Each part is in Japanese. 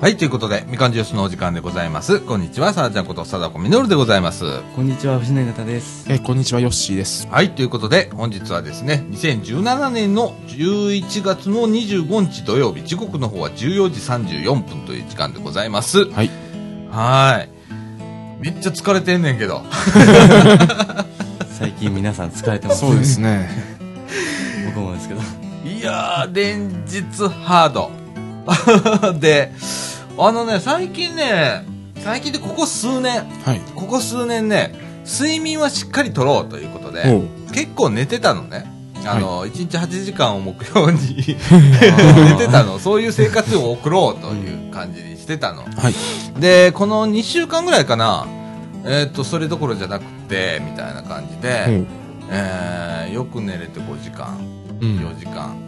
はい、ということで、みかんジュースのお時間でございます。こんにちは、さらちゃんこと、さだこみのるでございます。こんにちは、藤永太です。えーこんにちは、ヨッシーです。はい、ということで、本日はですね、2017年の11月の25日土曜日、時刻の方は14時34分という時間でございます。はい。はーい。めっちゃ疲れてんねんけど。最近皆さん疲れてますそうですね。僕もですけど。いやー、連日ハード。で、あのね、最近ね、最近でここ数年、はい。ここ数年ね、睡眠はしっかりとろうということで、結構寝てたのね。あの、1日8時間を目標に 寝てたの。そういう生活を送ろうという感じにしてたの。はい。で、この2週間ぐらいかな、えっ、と、それどころじゃなくて、みたいな感じで、えーよく寝れて5時間、うん4時間と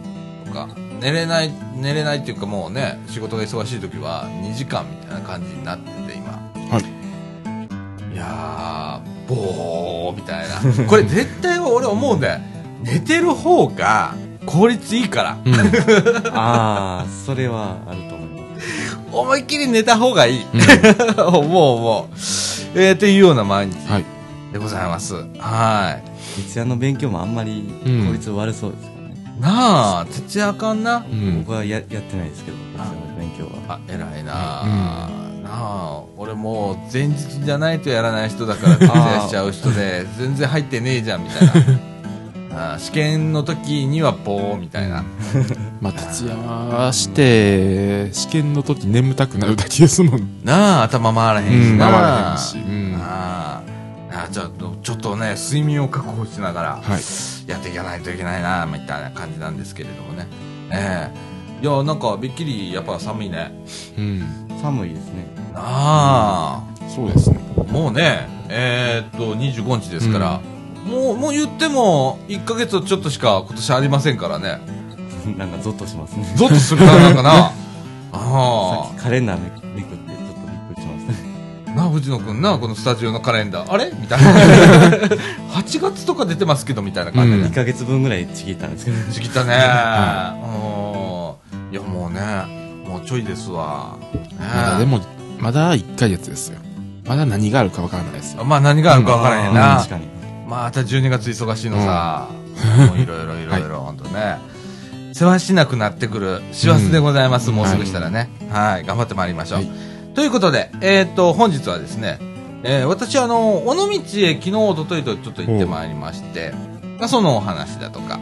か、寝れない、寝れないっていうかもうね、仕事が忙しい時は2時間みたいな感じになってて、今。はい。いやー、ボーみたいな。これ絶対俺思うんだよ。寝てる方が効率いいから。うん。ああ、それはあると思います。思いっきり寝た方がいい。思う思う。えー、っていうような毎日はい。でございます。は徹夜の勉強もあんまりうん効率悪そうですからね。い。なあ、徹夜あかんな。うん僕。はややってないですけど、徹夜の勉強は。あ、偉いなあ、なあ、俺もう前日じゃないとやらない人だから 徹夜しちゃう人で、全然入ってねえじゃんみたいな。あ試験の時にはボーみたいな。まあ、徹夜して、試験の時眠たくなるだけですもん。なあ、頭回らへんしうんな。回らへんしうんああああ、じゃあ、ちょっとね、睡眠を確保しながら、はい。やっていかないといけないな、みたいな感じなんですけれどもね。ええいや、なんか、びっきり、やっぱ寒いね。うん。寒いですね。なあ、そうですね。もうね、えーっと、25日ですから、もう、もう言っても、1ヶ月ちょっとしか今年ありませんからね。なんかゾッとしますね。ゾッとするな、なんかな。さあっきカレンダーめめくって藤野くんな、このスタジオのカレンダー。あれ？みたいな。8月とか出てますけど、みたいな感じでうんね2。ヶ月分ぐらいちぎったんですけど。ちぎったね。うん。いや、もうね、もうちょいですわ。ねまだでも、まだ1ヶ月ですよ。まだ何があるかわからないですよ。まあ何があるか分からへんうんな確。かに。また12月忙しいのさ。もういろいろいろいろ、ほんとね。世話しなくなってくる師走でございます。うんもうすぐしたらね。はい。頑張ってまいりましょう。はいということで、えっ、と、本日はですね、えー私、あの、尾道へ昨日、一昨日とちょっと行ってまいりまして、まあ、そのお話だとか、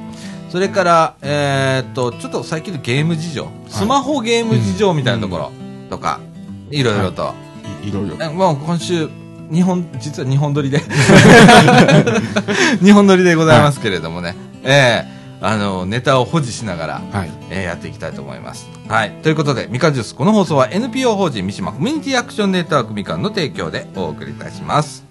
それから、えっ、と、ちょっと最近のゲーム事情、スマホゲーム事情みたいなところとか、いろいろと、い。いろいろ。えもう今週、日本、実は日本撮りで、日本撮りでございますけれどもね、ええあの、ネタを保持しながら、はい。えーやっていきたいと思います。はい。ということで、みかんジュース、この放送は NPO 法人三島コミュニティアクションネットワークみかんの提供でお送りいたします。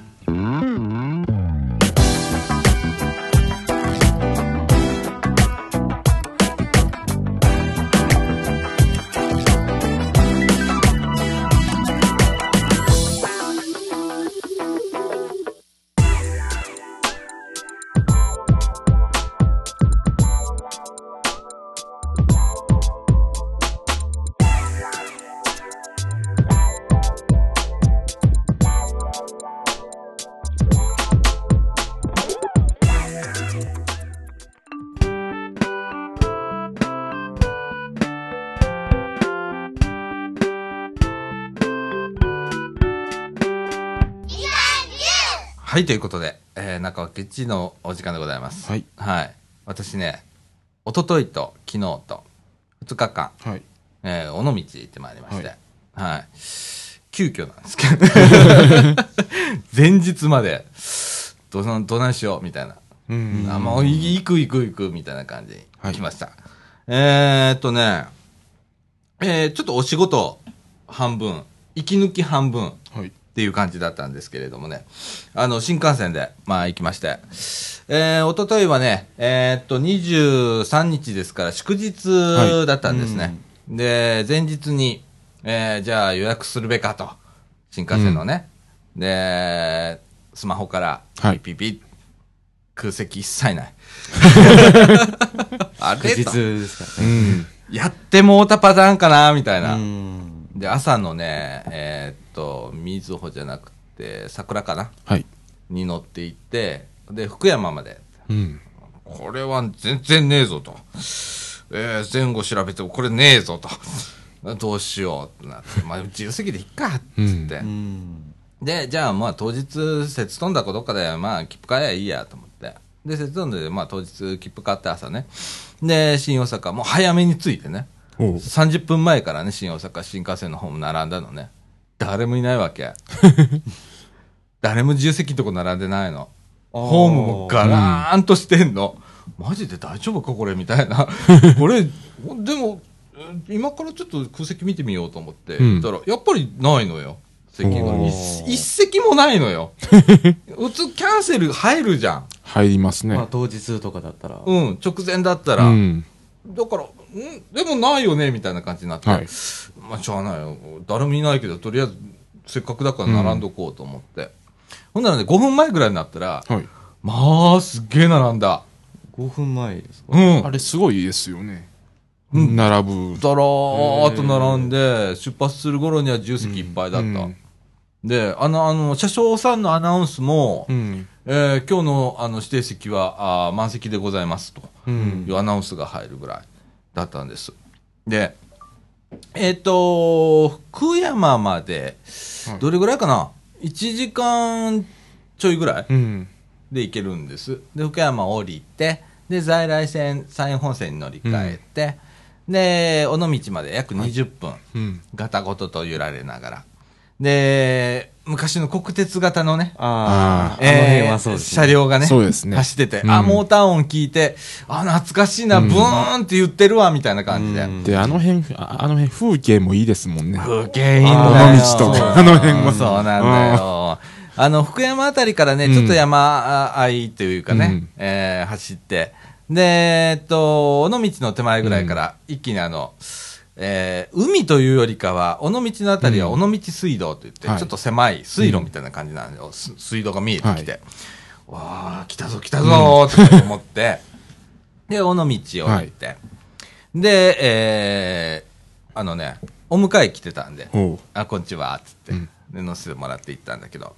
はい、ということで、えー、中脇ちのお時間でございます。はい。はい。私ね、一昨日と昨日と2日間、はい。えー、尾道行ってまいりまして、はい。急遽なんですけど、前日まで、どな、どないしよう、みたいな。うん。あ、もう、い行く行く行く、みたいな感じにはい来ました。えーっとね、えー、ちょっとお仕事半分、息抜き半分、はい。っていう感じだったんですけれどもね。あの、新幹線で、まあ行きまして。えー、おとといはね、えーっと、23日ですから祝日だったんですね。で、前日に、えー、じゃあ予約するべかと。新幹線のね。で、スマホから、はいピピピ、空席一切ない。あれとですからうね。ん。やってもうたパターンかなみたいな。うん。で、朝のね、えーっと、みずほじゃなくて、桜かな？はい。に乗って行って、で、福山まで。うん。これは全然ねえぞと。えー前後調べてもこれねえぞと。どうしようってなって、まあ、自由席でいっかっつって。うん。で、じゃあまあ当日、節飛んだかどっかで、まあ切符買えばいいやと思って。で、節飛んで、まあ当日切符買って朝ね。で、新大阪、もう早めに着いてね。おう30分前からね、新大阪新幹線の方も並んだのね。誰もいないわけ。誰も自由席のとこ並んでないの。ホームもガラーンとしてんの。マジで大丈夫かこれみたいな。これ、でも、え今からちょっと空席見てみようと思って、うん見たら、やっぱりないのよ。席が。一席もないのよ。普通キャンセル入るじゃん。入りますね。まあ当日とかだったら。うん、直前だったら。うん。だから、んでもないよねみたいな感じになって。はいまあ、しょうがないよ。誰もいないけど、とりあえず、せっかくだから並んどこうと思って。ほんならね、5分前ぐらいになったら、はい。まあ、すっげえ並んだ。5分前ですか？うん。あれすごいですよね。うん並ぶ。だらーっと並んで、出発する頃には重席いっぱいだった。うんで、あの、あの、車掌さんのアナウンスも、うん。えー今日のあの指定席はあー満席でございますとうん。いうアナウンスが入るぐらいだったんです。で、えっ、と、福山まではい、どれぐらいかな ?1 時間ちょいぐらいうん。で行けるんです。で、福山降りて、で、在来線、山陰本線に乗り換えて、で、尾道まで約20分、うん。ガタゴトと揺られながら。で、昔の国鉄型のね、ああ、あのえー辺はそうです、車両がね、そうですね。走ってて、うん。あ、モーター音聞いて、あ、懐かしいな、ブーンって言ってるわ、みたいな感じで。うん。で、あの辺、ああの辺風景もいいですもんね。風景いいんあだよ。尾道とか。あの辺は。そうなんだよ。あの、福山あたりからね、うん。ちょっと山あいというかね、うん。えー走って、で、えっと、尾道の手前ぐらいから、一気にあの、えー海というよりかは、尾道のあたりは尾道水道といって、はい。ちょっと狭い水路みたいな感じなんで、す水道が見えてきて、わあ来たぞ来たぞーって。思って、で、尾道を降りて、で、えーあのね、お迎え来てたんで。あ、こんにちは、つって、うん。で乗せてもらって行ったんだけど、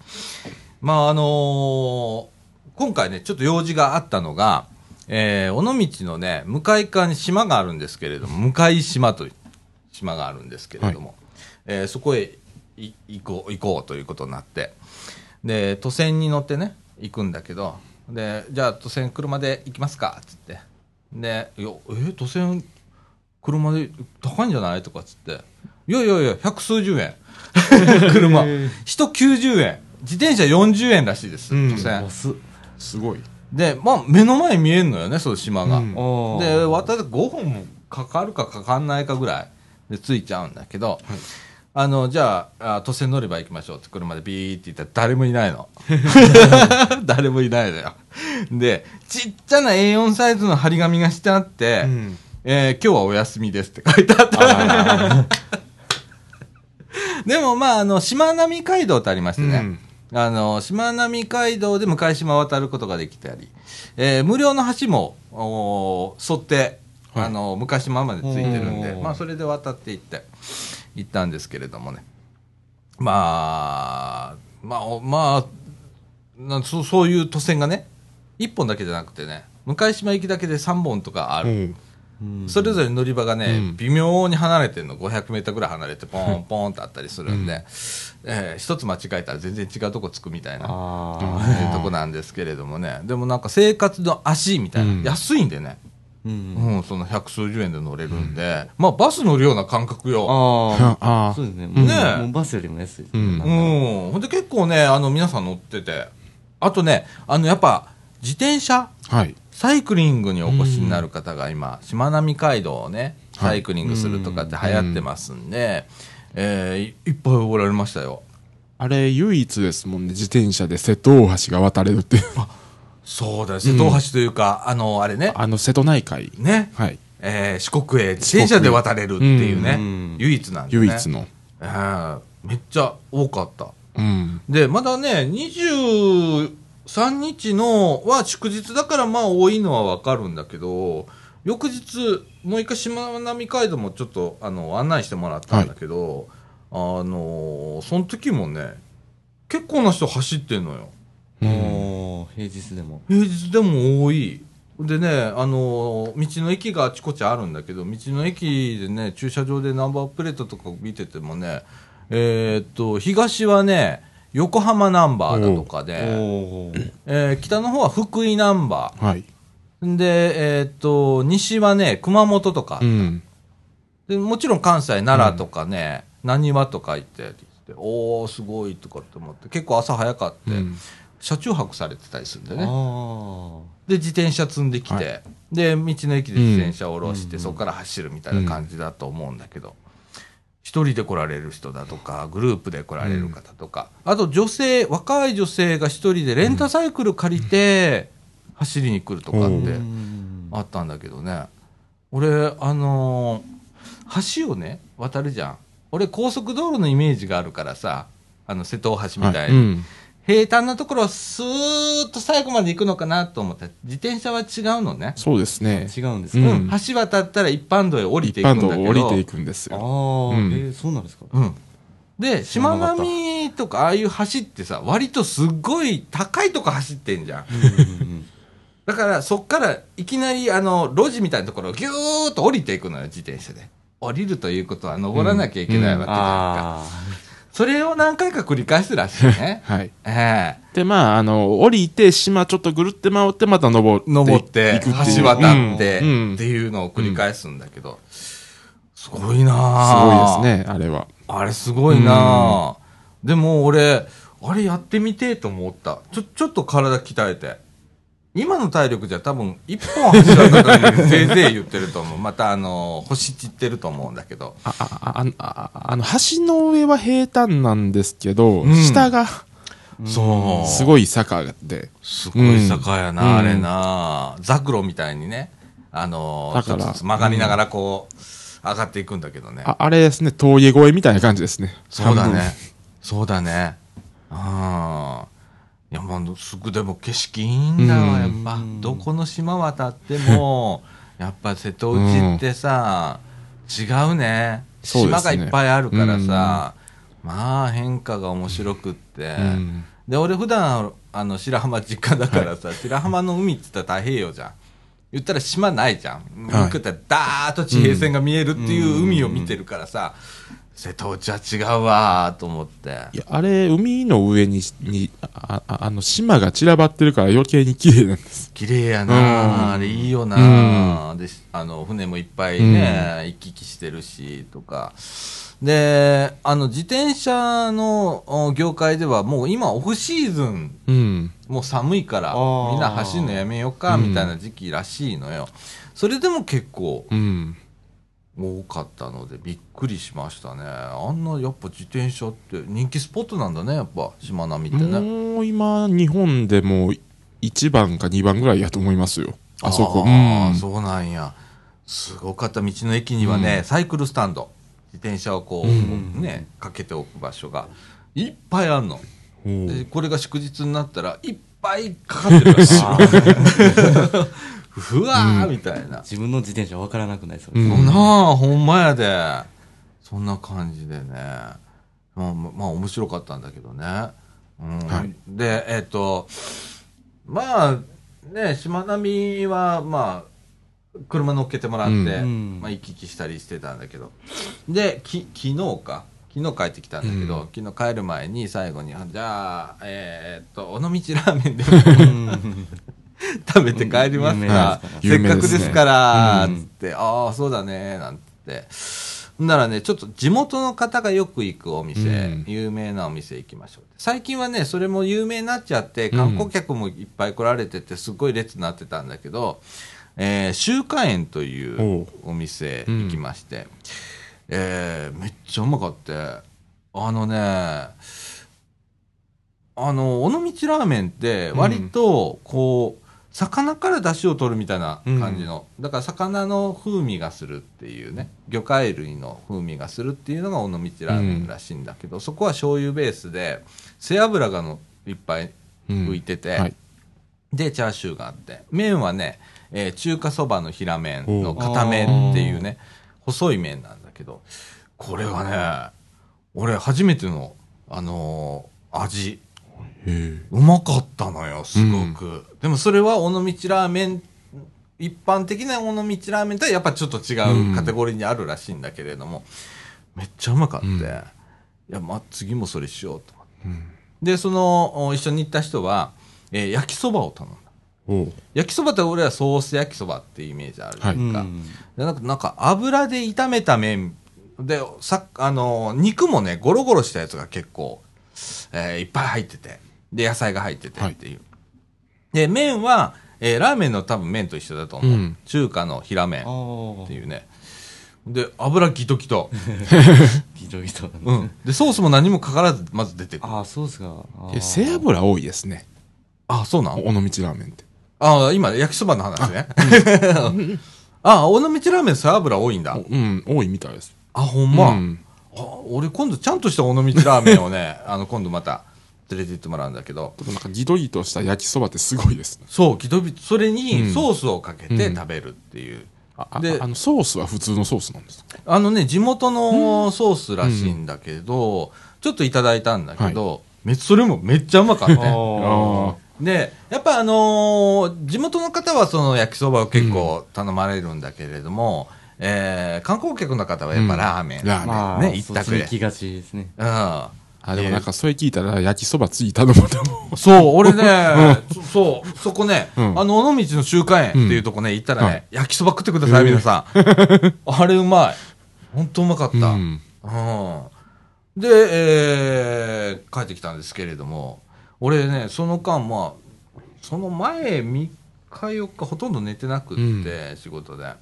まあ、あのー今回ね、ちょっと用事があったのが、えー尾道のね、向かい側に島があるんですけれども、向島という島があるんですけれども、えーそこへい行こう、行こうということになって、で、都線に乗ってね、行くんだけど、で、じゃあ都線車で行きますか、つって。で、いや、えー都線車で高いんじゃない？とかっつって、いやいやいや、百数十円。車。人90円。自転車40円らしいです、うん都線。安っすごい。で、まあ、目の前に見えんのよね、その島が。うんで、渡って5分もかかるかかかんないかぐらいで着いちゃうんだけど、あの、じゃああ、都線乗り場行きましょうって車でビーって言ったら誰もいないの。誰もいないのよ。で、ちっちゃな A4 サイズの張り紙がしてあって、うん。えー今日はお休みですって書いてあった。でもまあ、あの、しまなみ海道ってありましてね。あの、しまなみ海道で向島を渡ることができたり、えー無料の橋も、沿って、はいあの、向島までついてるんで、まあ、それで渡っていって、行ったんですけれどもね。まあ、まあ、おまあ、なそうそういう都線がね、1本だけじゃなくてね、向島行きだけで3本とかある。それぞれ乗り場がね、うん。微妙に離れてるの、500メートルぐらい離れて、ポンポンってあったりするんで、えー一つ間違えたら全然違うとこ着くみたいな、とこなんですけれどもね、でもなんか生活の足みたいな、うん。安いんでね、うん。うん、その百数十円で乗れるんで、まあバス乗るような感覚よ。ああ。ああそうですね。ねえもうバスよりも安いですね。うん。ほんで結構ね、あの皆さん乗ってて、あとね、あのやっぱ自転車？はい。サイクリングにお越しになる方が今、しまなみ海道をね、サイクリングするとかって流行ってますんで、えーいいっぱいおられましたよ。あれ、唯一ですもんね。自転車で瀬戸大橋が渡れるっていう。そうだよ、瀬戸大橋というか、あの、あれね、あの、瀬戸内海。ね、はい。えー四国へ自転車で渡れるっていうね、うん唯一なんでね。唯一の。えーめっちゃ多かった。うん。で、まだね、23日のは祝日だからまあ多いのはわかるんだけど、翌日、もう一回しまなみ海道もちょっとあの案内してもらったんだけど、あのーその時もね、結構な人走ってんのよ。もう、平日でも。平日でも多い。でね、あのー道の駅があちこちあるんだけど、道の駅でね、駐車場でナンバープレートとか見ててもね、えーっと、東はね、横浜ナンバーだとかおで、ーえー北の方は福井ナンバはい。ー。で、えーっと、西はね、熊本とかう。ん。でもちろん関西、奈良とかね、浪速とか行って、おー、すごいとかって思って、結構朝早かって、うん車中泊されてたりするんでね。あで、自転車積んできて、はで、道の駅で自転車を下ろして、うん。そこから走るみたいな感じだと思うんだけど、一人で来られる人だとか、グループで来られる方とか、あと女性、若い女性が一人でレンタサイクル借りて、走りに来るとかっうんてうん。あったんだけどね、俺、あのー橋をね、渡るじゃん。俺、高速道路のイメージがあるからさ、あの、瀬戸大橋みたいに。うん。平坦なところはスーッと最後まで行くのかなと思ったら自転車は違うのね。そうですね。違うんですか、うん橋渡ったら一般道へ降りてい一般道くんだけど。を降りていくんですああ、よ。えうんーそうなんですか？うん。で、しまらなみとかああいう橋ってさ、割とすっごい高いとこ走ってんじゃん。うん だからそっからいきなりあの、路地みたいなところをギューッと降りていくのよ、自転車で。降りるということは登らなきゃいけないわけじゃんか。あそれを何回か繰り返すらしいね。はい。ええで、まあ、あの、降りて、島ちょっとぐるって回って、また登って。登って、橋渡って、うんっていうのを繰り返すんだけど、すごいすなぁごいですね、あれは。あれすごいなぁでも俺、あれやってみてえと思った。ちょ、ちょっと体鍛えて。今の体力じゃ多分、一本走らなかったのにぜいぜい言ってると思う。またあの、星散ってると思うんだけど。あ、あ、あ、ああの、橋の上は平坦なんですけど、うん下がそう。すごい坂で。すごい坂やな、うんあれな、ザクロみたいにね、あのだからちょっとずつ曲がりながらこう、上がっていくんだけどね。あ、あれですね、峠越えみたいな感じですね。そうだね。そうだね。ああ。いや、もう、すぐでも景色いいんだわ、うんやっぱ。どこの島渡っても、やっぱ瀬戸内ってさ、違うね。そうね島がいっぱいあるからさ、まあ変化が面白くって。うんで、俺普段、あの、白浜実家だからさ、白浜の海って言ったら太平洋じゃん。言ったら島ないじゃん。はいったらダーッと地平線が見えるっていう海を見てるからさ、瀬戸内は違うわーと思って。いや、あれ、海の上に、に、あ、ああの、島が散らばってるから余計に綺麗なんです。綺麗やな、うんあれいいよな、であの船もいっぱいね、行き来してるしとかであの自転車のお業界ではもう今オフシーズンうん。もう寒いからみんな走るのやめようかみたいな時期らしいのよ、それでも結構うん。多かったのでびっくりしましたねあんなやっぱ自転車って人気スポットなんだねやっぱしまなみってねもう今、日本でも1番か2番ぐらいやと思いますよ。あそこ。うん。そうなんや。すごかった道の駅にはね、サイクルスタンド。自転車をこう、うんね、かけておく場所がいっぱいあるの。で、これが祝日になったらいっぱいかかってるらしい。ふわーみたいな。自分の自転車わからなくないですよ、うんなあ、ほんまやで。そんな感じでね。まあ、まあ、面白かったんだけどね。うんはいで、えっ、と、まあ、ね、しまなみは、まあ、車乗っけてもらって、うんまあ、行き来したりしてたんだけど。で、き、昨日か。昨日帰ってきたんだけど、昨日帰る前に最後に、じゃあ、えっ、と、尾道ラーメンでうん 食べて帰りますか？せっかくですから、うんつって、ああ、そうだね、なんて。ならね、ちょっと地元の方がよく行くお店、うん。有名なお店行きましょう。最近はね、それも有名になっちゃって、観光客もいっぱい来られてて、すごい列になってたんだけど、えー、周華園というお店行きまして、えーめっちゃうまかった。あのね、あの、尾道ラーメンって割と、こう、魚から出汁を取るみたいな感じの、だから魚の風味がするっていうね、魚介類の風味がするっていうのが尾道ラーメンらしいんだけど、そこは醤油ベースで、背脂がのいっぱいうん。浮いてて、はい。で、チャーシューがあって、麺はね、えー中華そばの平麺の固めっていうね、細い麺なんだけど、これはね、俺初めての、あのー味、へうまかったのよ、すごく。でもそれは尾道ラーメン、一般的な尾道ラーメンとはやっぱちょっと違うカテゴリーにあるらしいんだけれども、めっちゃうまかって、うんいや、まあ、次もそれしようと思って。うん。で、その、お一緒に行った人は、えー焼きそばを頼んだ。焼きそばって俺はソース焼きそばっていうイメージあるじゃんか。うんでなんか、なんか油で炒めた麺で、さ、あの、肉もね、ゴロゴロしたやつが結構、えーいっぱい入ってて、で、野菜が入っててっていう。で、麺は、えーラーメンの多分麺と一緒だと思う。うん中華の平麺あっていうね。で、油ギトギト。ギトギトうん。で、ソースも何もかからず、まず出てくる。ああ、そうですか。あーえ、背脂多いですね。あ、そうなん？尾道ラーメンって。あ、今、焼きそばの話ね。あ、尾道ラーメン背脂多いんだ。うん、多いみたいです。あ、ほんま。うんあ俺今度ちゃんとした尾道ラーメンをね、あの、今度また連れて行ってもらうんだけど、なんかギトギトした焼きそばってすごいですね。そう、ギトビそれにうんソースをかけてうん食べるっていう。あ、あであの、ソースは普通のソースなんですか？あのね、地元のソースらしいんだけど、ちょっといただいたんだけど、めそれもめっちゃうまかったね。あで、やっぱあのー地元の方はその焼きそばを結構頼まれるんだけれども、えー観光客の方はやっぱラーメン。うんラーメンまあ、ね一そ択で行きがちですね。うん。あ、でもなんかそれ聞いたら焼きそばついたのもでも。そう、俺ね、そそう、そこね、うんあの、尾道の中華園っていうとこね、行ったらね、はい焼きそば食ってください、皆さん。あれうまい。ほんとうまかった。ううん。ん。で、えー帰ってきたんですけれども、俺ね、その間、まあ、その前3日4日ほとんど寝てなくって、仕事で。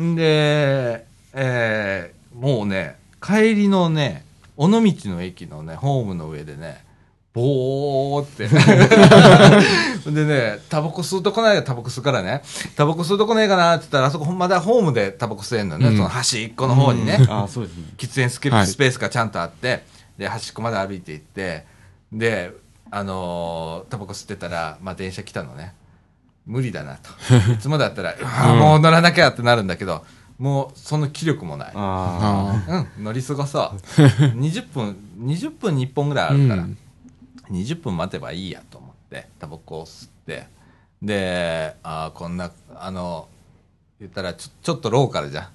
んで、えーもうね、帰りのね、尾道の駅のね、ホームの上でね、ぼーって。でね、タバコ吸うとこないがタバコ吸うからね、タバコ吸うとこねえかなって言ったら、あそこまだホームでタバコ吸えんのね、うんその端っこの方にね。ああ、そうですね。喫煙スケはいスペースがちゃんとあって、で、端っこまで歩いて行って、で、あのータバコ吸ってたら、まあ電車来たのね。無理だなと。いつもだったら、もう乗らなきゃってなるんだけど、もうその気力もない。うん、乗り過ごそう。20分、20分に1本ぐらいあ。あるから、うん20分待てばいいやと思って、タバコを吸って、で、あーこんな、あの、言ったらちょ、ちょっとローカルじゃん。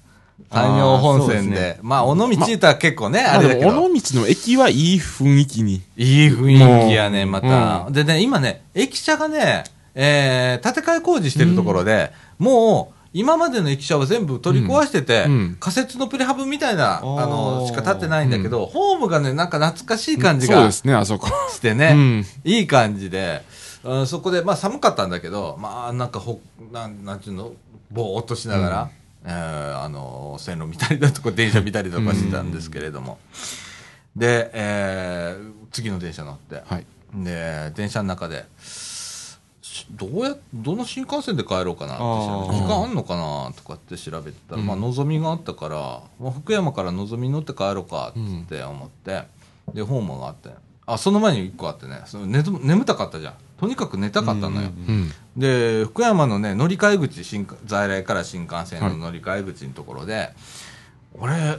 山陽本線で。ねまあ、尾道行ったら結構ね、まああれだけど。尾道の駅はいい雰囲気に。いい雰囲気やね、また。うでね、今ね、駅舎がね、えー、建て替え工事してるところで、もう、今までの駅舎は全部取り壊してて、うん。うん。仮設のプレハブみたいな、あの、しか建ってないんだけど、ホームがね、なんか懐かしい感じがそうですね、あそこ。してね、うん。いい感じで、うんそこで、まあ寒かったんだけど、まあなんかほ、なん、なんていうの、ぼーっとしながら、えーあの、線路見たりだとか、電車見たりとかしてたんですけれども。で、えー次の電車乗って、はい。で、電車の中で、しどうや、どの新幹線で帰ろうかなって時間あんのかなとかって調べてたら、うんまあ、のぞみがあったから、まあ、福山からのぞみ乗って帰ろうかって思って、で、ホームがあって、あ、その前に一個あってね、その寝ず眠たかったじゃん。とにかく寝たかったのよ。うんうん。で、福山のね、乗り換え口、新幹在来から新幹線の乗り換え口のところで、俺、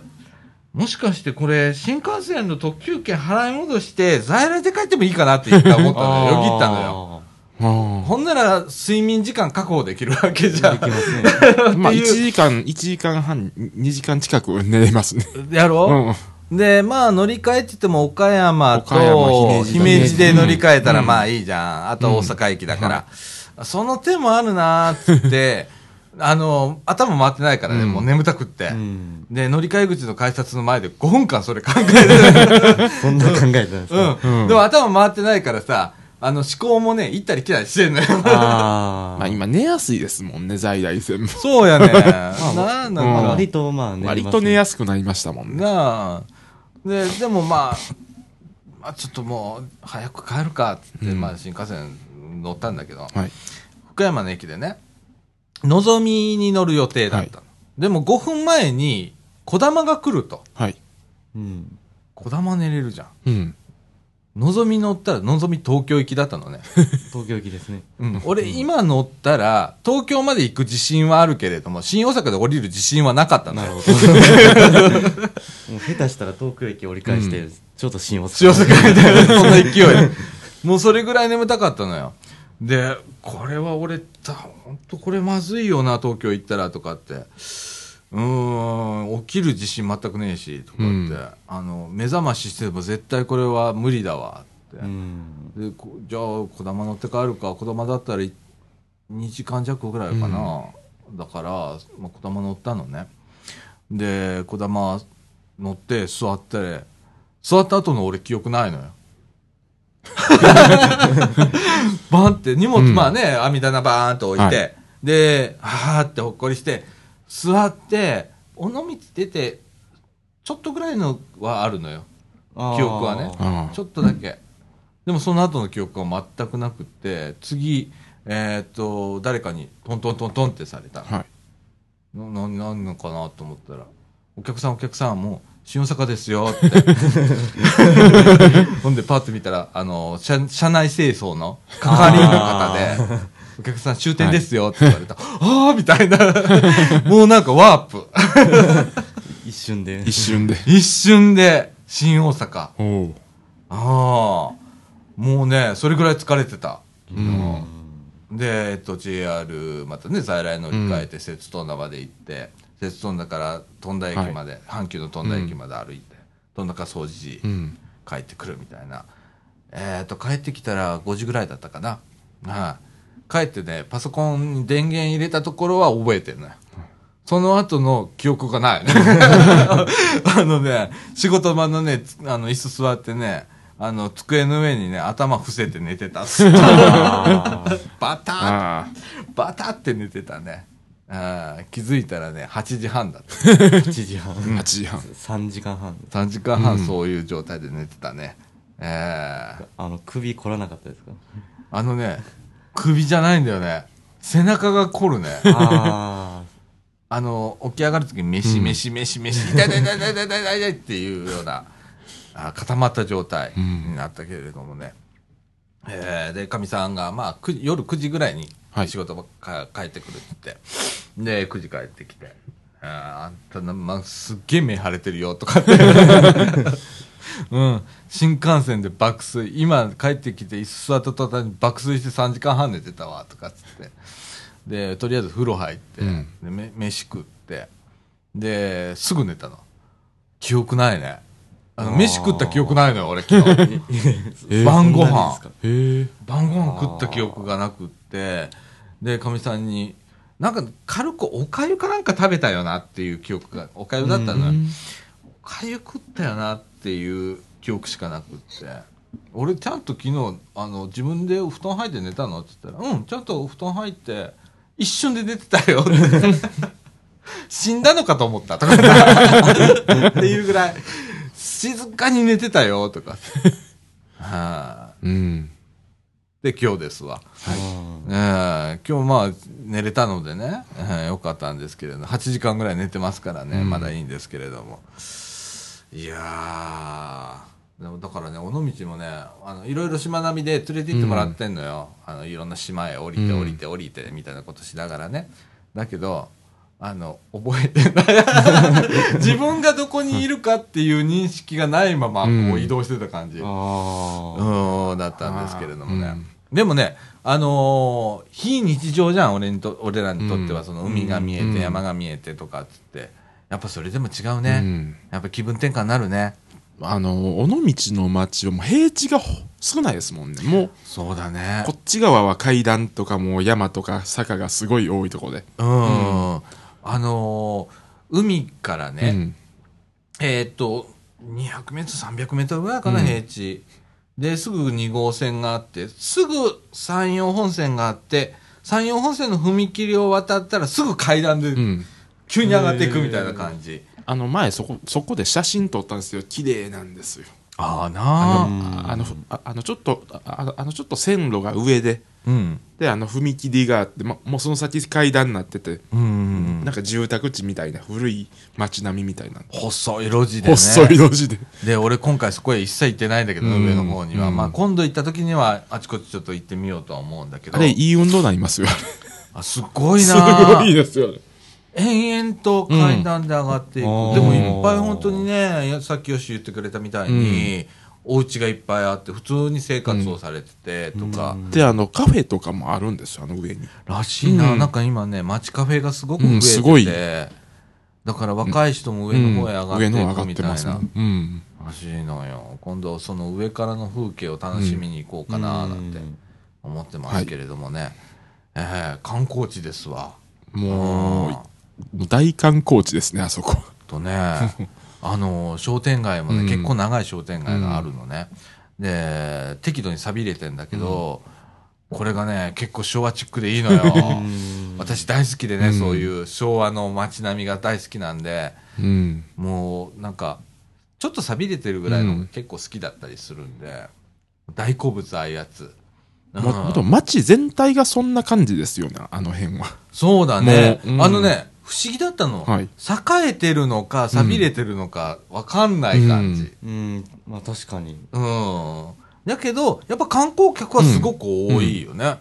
もしかしてこれ、新幹線の特急券払い戻して、在来で帰ってもいいかなって一回思ったのよ。よぎったのよ。あほんなら、睡眠時間確保できるわけじゃできん。ますね。あ。まあ、っていう1時間、1時間半、2時間近く寝れますね。やろ、うん。で、まあ、乗り換えって言っても、岡山と姫路で乗り換えたら、うんまあいいじゃん。あと大阪駅だから。その手もあるなーっつって、あの、頭回ってないからね、うんもう眠たくって。うん。で、乗り換え口の改札の前で5分間それ考えて そんな考えてたんですかうん。うんでも頭回ってないからさ、あの思考もね、行ったり来たりしてんのよ。あ あ。まあ今寝やすいですもんね、在来線も。そうやね。なんなうんのか割とまあね。割と寝やすくなりましたもんね。なあ。で、でもまあ、まあちょっともう、早く帰るかっつって、うんまあ新幹線乗ったんだけど、はい。福山の駅でね、のぞみに乗る予定だったの。でも5分前に、こだまが来ると。はい。うん。こだま寝れるじゃん。うん。のぞみ乗ったらのぞみ東京行きだったのね。東京行きですね。うん、俺今乗ったら東京まで行く自信はあるけれども、新大阪で降りる自信はなかったのよ。なるほど。もう下手したら東京駅折り返して、うちょっと新大阪。新大阪みたいな、そんな勢いで。もうそれぐらい眠たかったのよ。で、これは俺、た本当これまずいよな、東京行ったらとかって。うーん、起きる自信全くねえし、とかって、うんあの、目覚まししても絶対これは無理だわ、って。うん。でこじゃあ、こだま乗って帰るか、こだまだったらい2時間弱ぐらいかな。だから、まあ、こだま乗ったのね。で、こだま乗って座って、座った後の俺記憶ないのよ。バンって荷物、うんまあね、網棚バーンと置いて、はで、はーってほっこりして、座って、尾道出て、ちょっとぐらいのはあるのよ。記憶はねちょっとだけ。でもその後の記憶は全くなくって、次、えーっと、誰かにトントントントンってされた。はい。な、な、なんのかなと思ったら、お客さんお客さん、もう、新大阪ですよって。ほんで、パッと見たら、あの、車、車内清掃の係員の方で、お客さん終点ですよって言われた。ああみたいな。もうなんかワープ。一瞬で。一瞬で。一瞬で、新大阪。ああ。もうね、それぐらい疲れてた。うん。で、えっと、JR、またね、在来乗り換えて、摂津富田まで行って、摂津富田から富田駅まで、阪急の富田駅まで歩いて、富田から掃除時、うん。帰ってくるみたいな。えっと、帰ってきたら5時ぐらいだったかな。はい。帰ってね、パソコンに電源入れたところは覚えてるのよ。その後の記憶がない。あのね、仕事場のね、つあの、椅子座ってね、あの、机の上にね、頭伏せて寝てた っす。あーバタッあバタって寝てたね。あー気づいたらね、8時半だった。8時半。あ。8時半。3時間半。3時間半そういう状態で寝てたね。えーあの、首凝らなかったですか？あのね、首じゃないんだよね。背中が凝るね。ああの、起き上がるときに飯、うん飯、飯、飯、痛い痛い痛い痛い痛い痛い痛いっていうような、あ固まった状態になったけれどもね。えーで、かみさんが、まあ、く夜9時ぐらいにはい仕事か帰ってくるって言って、で、9時帰ってきて、あんたな、まあ、すっげえ目腫れてるよとかって。うん。新幹線で爆睡。今帰ってきて椅子座った途端に爆睡して3時間半寝てたわ、とかっつって。で、とりあえず風呂入って、うんでめ飯食って、で、すぐ寝たの。記憶ないね。あの、飯食った記憶ないのよ、俺昨日。えー晩ご飯え。晩ご飯食った記憶がなくって、で、かみさんに、なんか軽くおかゆかなんか食べたよなっていう記憶が、おかゆだったのよ。おかゆ食ったよなっていう記憶しかなくって。俺ちゃんと昨日、あの、自分で布団入って寝たの？って言ったら、うん、ちゃんと布団入って、一瞬で寝てたよって。死んだのかと思ったとか。っていうぐらい、静かに寝てたよとか。はあ、うん。で、今日ですわ。うんええ今日まあ寝れたのでね、ええよかったんですけれど8時間ぐらい寝てますからね、うんまだいいんですけれどもいやーでもだからね尾道もねあのいろいろしまなみで連れて行ってもらってんのよ、あのいろんな島へ降りてうん。降りて降りてみたいなことしながらね。だけどあの覚えてない。自分がどこにいるかっていう認識がないままこうん。う移動してた感じ、あー。うん、だったんですけれどもね。うん。でもね、あのー非日常じゃん、俺にと、俺らにとっては、うん。その海が見えて、うん。山が見えてとかっつって、やっぱそれでも違ううね。ん。やっぱ気分転換になるね。あの、尾道の町はもう平地がほ少ないですもんね。もう、そうだねこ。っち側は階段とかもう山とか坂がすごい多いとこで。うん。あのー海からね、うん。えーっと、200メートル、300メートルぐらいかな、うん平地。で、すぐ2号線があって、すぐ山陽本線があって、山陽本線の踏切を渡ったらすぐ階段でうん。急に上がっていくみたいな感じ。あの前そこ、そこで写真撮ったんですよ。綺麗なんですよ。ああなああ。の、ああの、ちょっと、ああのあのちょっと線路が上で、うん。で、あの、踏切があって、ま、もうその先階段になってて、うん。なんか住宅地みたいな古い街並みみたいな。細い路地でね。細い路地で。で、俺今回そこへ一切行ってないんだけど、うん上の方には。うんまあ今度行った時にはあちこちちょっと行ってみようとは思うんだけど。あれ、いい運動になりますよ。あすごい すなごいですよね。延々と階段で上がっていく。うんでもいっぱい本当にね、さっきよし言ってくれたみたいに、お家がいっぱいあって、普通に生活をされてて、とか、で、あの、カフェとかもあるんですよ、あの上に。らしいな、うんなんか今ね、街カフェがすごく増うんえてて、すごいだから若い人も上の方へ上がってい上の方上がくみたいな。ってますね。うん。らしいのよ。今度その上からの風景を楽しみに行こうかな、なんて思ってますけれどもね。えー観光地ですわ。もう、もう大観光地ですね、あそこ。とね、あの、商店街もね、うん結構長い商店街があるのね。で、適度に錆びれてんだけど、これがね、結構昭和チックでいいのよ。私大好きでね、うんそういう昭和の街並みが大好きなんで、うん。もうなんか、ちょっと錆びれてるぐらいの結構好きだったりするんで、大好物ああいうやつ。うんももっと街全体がそんな感じですよね、あの辺は。そうだね。うんあのね、不思議だったの。はい栄えてるのか、錆びれてるのか、わかんない感じ。うん、まあ確かに。うん。だけど、やっぱ観光客はすごく多いよね。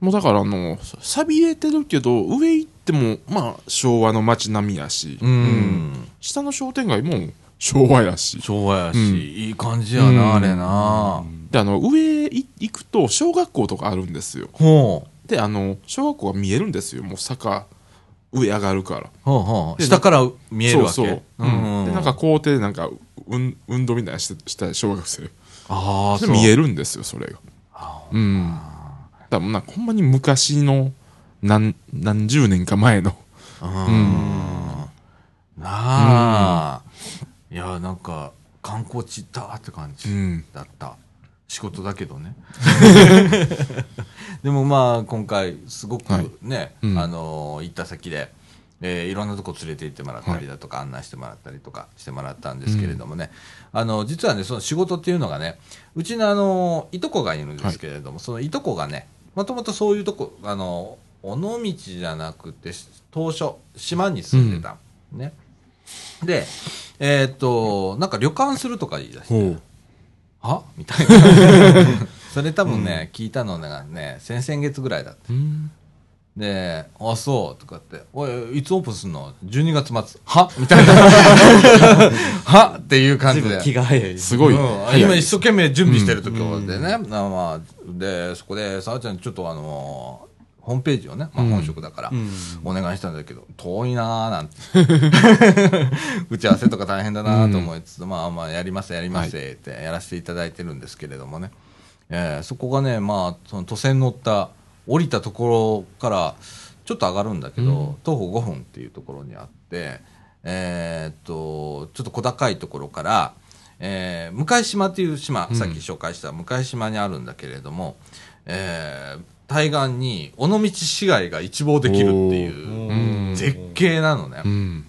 もうだからあの、錆びれてるけど、上行っても、まあ、昭和の街並みやし、うん。下の商店街も昭和やし。昭和やし、うんいい感じやな、うんあれな。で、あの、上い行くと、小学校とかあるんですよ。ほう。で、あの、小学校が見えるんですよ。もう坂、上上がるから。ほうほう。で下から見えるわけ。そうそう。うんで、なんか校庭でなんか、運運動みたいなしてした小学生。ああ。で見えるんですよ、それが。うん。だもうなんかほんまに昔の何、何十年か前の。なあ、いや、なんか、観光地行って感じうんだった。仕事だけどね。でもまあ、今回、すごくはい。ね、うん。あのー行った先で、えーいろんなとこ連れて行ってもらったりだとか、案内してもらったりとかしてもらったんですけれどもね、あの、実はね、その仕事っていうのがね、うちのあの、いとこがいるんですけれども、そのいとこがね、もともとそういうとこ、あの、尾道じゃなくて、当初、島に住んでた、ね。で、えーっと、なんか旅館するとか言い出して。は？みたいな。それ多分ね、聞いたのがね、先々月ぐらいだった。うん。で、あ、そう、とかって、おい、いつオープンすんの ?12 月末。は？みたいな。は？っていう感じで。気が早いです。すごい。うん今一生懸命準備してるところでね、なまあ、で、そこで、さあちゃん、ちょっとあのホームページをね、まあ、うん。本職だから、うん。お願いしたんだけど、遠いなーなんて。打ち合わせとか大変だなーと思いつつ、まあまあ、やります、やりますってやらせていただいてるんですけれどもね。えーそこがね、まあ、その都線乗った、降りたところから、ちょっと上がるんだけど、徒歩5分っていうところにあって、えーっと、ちょっと小高いところから、えー向島っていう島、さっき紹介した向島にあるんだけれども、えー対岸に尾道市街が一望できるっていううん絶景なのね。うん。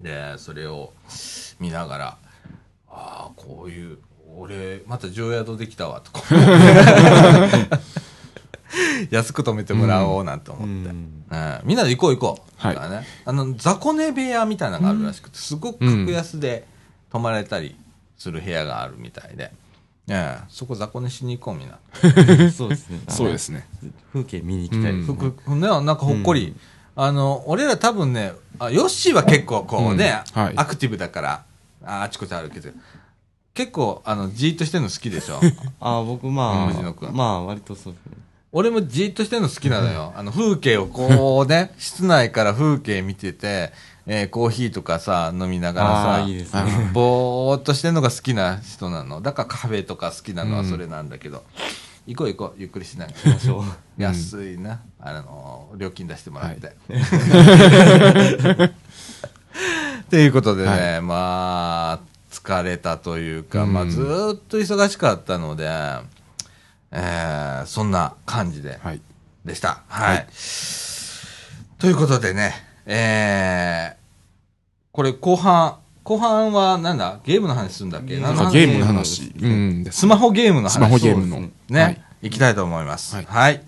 で、それを見ながら、ああ、こういう、俺、また常宿できたわ、とか。安く泊めてもらおうなんて思って。うんうんみんなで行こう行こう。はいね、あの、雑魚寝部屋みたいなのがあるらしくて、すごく格安で泊まれたりする部屋があるみたいで。ええそこ雑魚寝しに行こうみんな。そうですね。そうですね。風景見に行きたいですね。ふくね、なんかほっこり。あの、俺ら多分ね、あヨッシーは結構こうね、うんはいアクティブだから、ああちこち歩けてる。結構、あの、じーっとしてるの好きでしょ？あ、僕ま藤野まあ割とそうですね。俺もじーっとしてるの好きなのよ。あの、風景をこうね、室内から風景見てて、えーコーヒーとかさ、飲みながらさ、いいねぼーっとしてるのが好きな人なの。だからカフェとか好きなのはそれなんだけど、行こう行こう、ゆっくりしながら。行きましょう。安いな、あの、料金出してもらって。ということでね、はまあ、疲れたというか、うんまあ、ずーっと忙しかったので、えーそんな感じで、はい。でした。はい。ということでね、えー、これ後半、後半はなんだ？ゲームの話するんだっけ？なんかゲームの話。うん。スマホゲームの話。スマホゲームの。ね、はい行きたいと思います。はいはい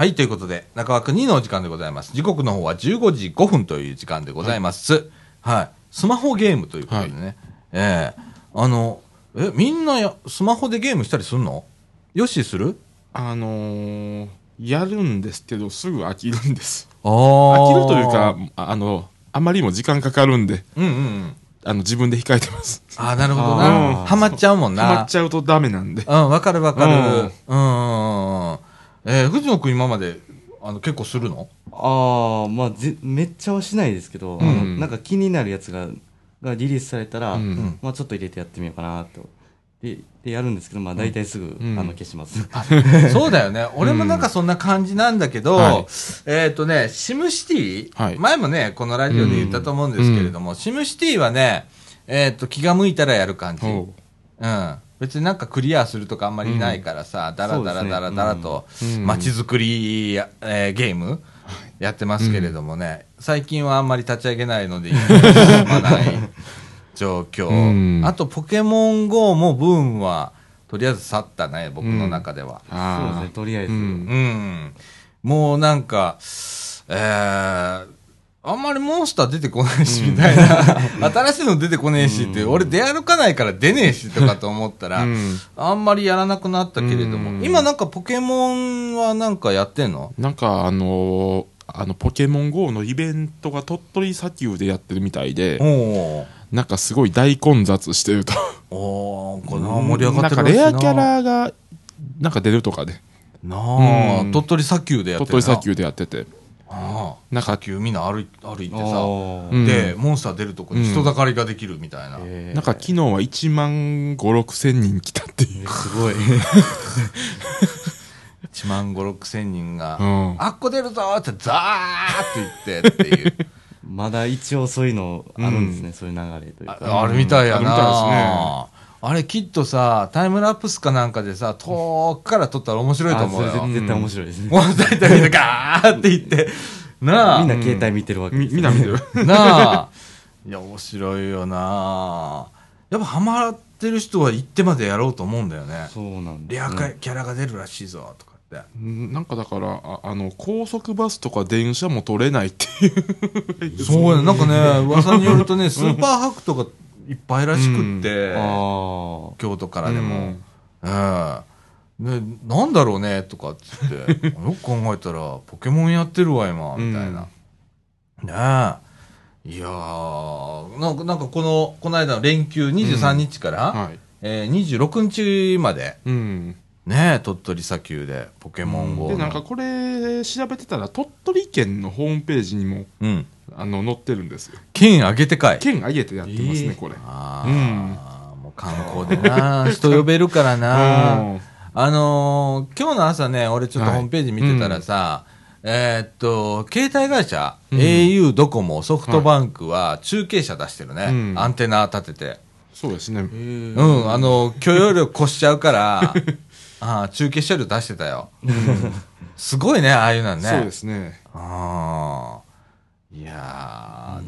はい、ということで、中枠2のお時間でございます。時刻の方は15時5分という時間でございます。はい。スマホゲームということでね。ええあの、え、みんなやスマホでゲームしたりすんの？よしする？あのー、やるんですけど、すぐ飽きるんです。あ飽きるというか、ああの、あまりにも時間かかるんで、うんうんうん。あの、自分で控えてます。ああ、なるほどあな。ーハマっちゃうもんな。ハマっちゃうとダメなんで。うん、わかるわかる。ううんんうんうんうん。えー、藤野くん今まで、あの、結構するの？ああ、まあぜ、めっちゃはしないですけど、あのうん。なんか気になるやつが、がリリースされたら、うん。まあちょっと入れてやってみようかなと。で、でやるんですけど、まあ大体すぐ、うん。あの、消します。そうだよね。俺もなんかそんな感じなんだけど、はい。えっ、とね、シムシティ、はい。前もね、このラジオで言ったと思うんですけれども、シムシティはね、えっ、と、気が向いたらやる感じ。ほうん。別になんかクリアするとかあんまりないからさ、だらだらだらだらとうん街づくりや、えーゲームやってますけれどもね、最近はあんまり立ち上げないので、進まない状況。うんあと、ポケモン GO もブームは、とりあえず去ったね、僕の中では。う。ああそうですね、とりあえず。うんうん。もうなんか、えー、あんまりモンスター出てこないし、みたいな。新しいの出てこねえしって、俺出歩かないから出ねえしとかと思ったら、うん。あんまりやらなくなったけれども、うん。今なんかポケモンはなんかやってんの？なんかあのーあの、ポケモン GO のイベントが鳥取砂丘でやってるみたいで。なんかすごい大混雑してると。おー、これな盛り上がってるな。んかレアキャラが、なんか出るとかで、なあ、うん。鳥取砂丘でやってるな鳥取砂丘でやってて。ああなんか砂丘みんな歩い歩いてさ、で、モンスター出るとこに人だかりができるみたいな。えーなんか昨日は1万5、6千人来たっていう。すごい。1万5、6千人が、うんあっこ出るぞーってザーって言ってっていう。まだ一応そういうのあるんですね、そういう流れというか。ああれみたいやな、あれみたいですねあれきっとさ、タイムラプスかなんかでさ、遠くから撮ったら面白いと思うよあそれ。絶対面白いですね。もう大体みんなガーって言って、なあ。みんな携帯見てるわけみですみんな見てる。なあ。いや、面白いよなやっぱハマってる人は行ってまでやろうと思うんだよね。そうなんです、レアね。キャラが出るらしいぞ、とかっなんかだから、ああの、高速バスとか電車も取れないっていう。そうやね。なんかね、噂によるとね、スーパーハクとかいっぱいらしくって、ああ。京都からでも。うんええね、なんだろうね、とかっつって。よく考えたら、ポケモンやってるわ、今、みたいな。ねえ。いやー、なんか、なんかこの、この間の連休23日から、はい。えー、26日まで、うん。ねえ、鳥取砂丘でポケモン GO の。で、なんかこれ、調べてたら、鳥取県のホームページにも、うん。あの、載ってるんですよ。県上げてかい。県挙げてやってますね、えーこれ。ああ、もう観光でな、人呼べるからな。うんあのー今日の朝ね、俺ちょっとはいホームページ見てたらさ、えーっと、携帯会社、うん au、ドコモ、ソフトバンクは中継車出してるね。うんアンテナ立てて。そうですね。うん、あの、許容量越しちゃうから、あー中継車両出してたよ。すごいね、ああいうのね。そうですね。ああ。いやー、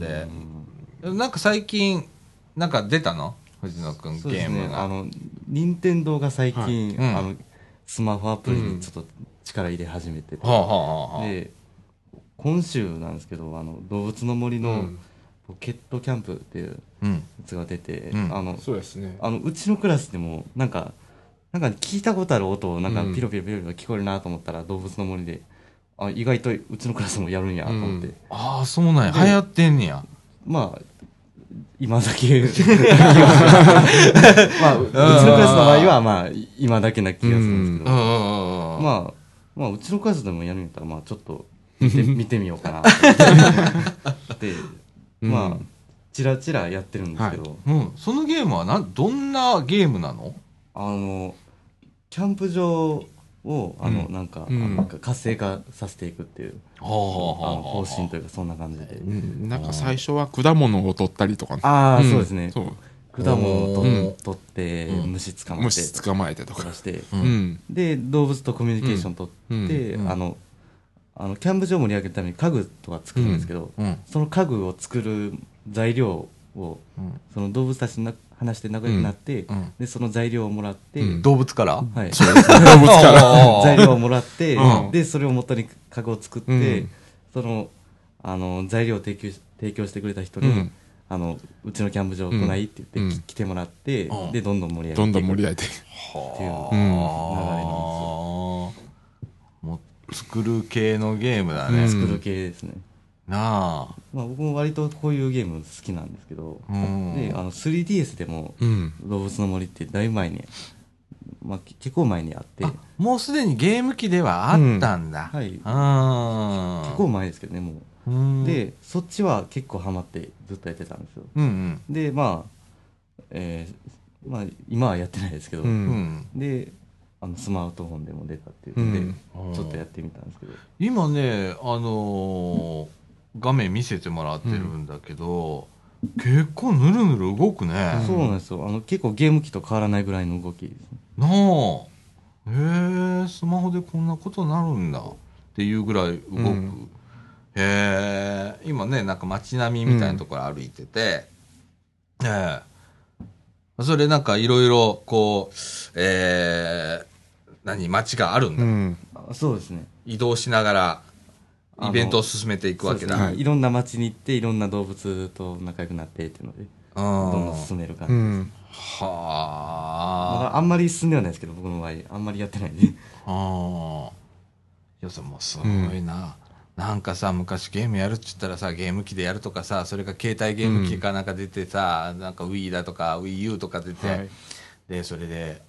で、なんか最近、なんか出たの？藤野くん、そうですね。ゲームが。あの、任天堂が最近、はいうんあの、スマホアプリにちょっと力入れ始めてて、はあはあはあ。で、今週なんですけど、あの、動物の森のうんポケットキャンプっていうやうん。つが出て、うんあの、そうですね。あの、うちのクラスでも、なんか、なんか聞いたことある音を、なんかうんピロピロピロピロ聞こえるなと思ったら、動物の森で、あ、意外とうちのクラスもやるんやと思って、うんああ、そうなんや。で流行ってんねや。まあ、今だけ、まあ、うちのクラスの場合は、まあ、今だけな気がするんですけど、うんうんうんうん。まあ、まあ、うちのクラスでもやるんやったら、まあ、ちょっと見て、見てみようかな。と思って、まあうん、ちらちらやってるんですけど、うん、そのゲームはな、どんなゲームなの？あの、キャンプ場を、あの、うんなんか、活性化させていくっていう、方針というか、そんな感じで。うんなんか最初は果物を取ったりとかね。ああ、んそうですね。果物を取うんって、うん虫捕まって、虫捕まえてとか。して。で、動物とコミュニケーション取って、うんあの、あの、キャンプ場を盛り上げるために家具とか作るんですけど、うん。その家具を作る材料を、うん。その動物たちの話して仲良くなって、うんでその材料をもらって、うん。動物から？はい、動物から。材料をもらって、うん。でそれを元に家具を作って、うん。そのあの材料を提供し提供してくれた人に、うん。あのうちのキャンプ場来ないって言って、来てもらって、うん。でどんどん盛り上げてどんどん盛り上上げて。っていうは流れなんもう作る系のゲームだね、うん。作る系ですね、なあ。まあ、僕も割とこういうゲーム好きなんですけど、うん。であの 3DS でもうん。「動物の森」ってだいぶ前に、まあ、け結構前にあって。あもうすでにゲーム機ではあったんだ、はい。うん、結構前ですけどねもう。ん。うでそっちは結構ハマってずっとやってたんですよ。うんうん。でまあえーまあ今はやってないですけど、う。うんん。であのスマートフォンでも出たっていうので、うん。ちょっとやってみたんですけど。今ねあのー画面見せてもらってるんだけど、結構ぬるぬる動くね、そうなんですよ。あの結構ゲーム機と変わらないぐらいの動きですね。なあ。へえスマホでこんなことなるんだっていうぐらい動く、うん。へえ今ねなんか街並みみたいなところ歩いてて、ええ。それなんかいろいろこうえー、何街があるんだ、うん。あそうですね。移動しながらイベントを進めていくわけだ、ね。はい。いろんな街に行っていろんな動物と仲良くなってっていうのでどんどん進める感じ、うん。まはあ。だあんまり進んではないですけど僕の場合あんまりやってないんで。ああ。いや、もうすごいな。なんかさ、昔ゲームやるって言ったらさ、ゲーム機でやるとかさ、それが携帯ゲーム機かなんか出てさ、なんか Wii だとか WiiU とか出て、はい。で、それで、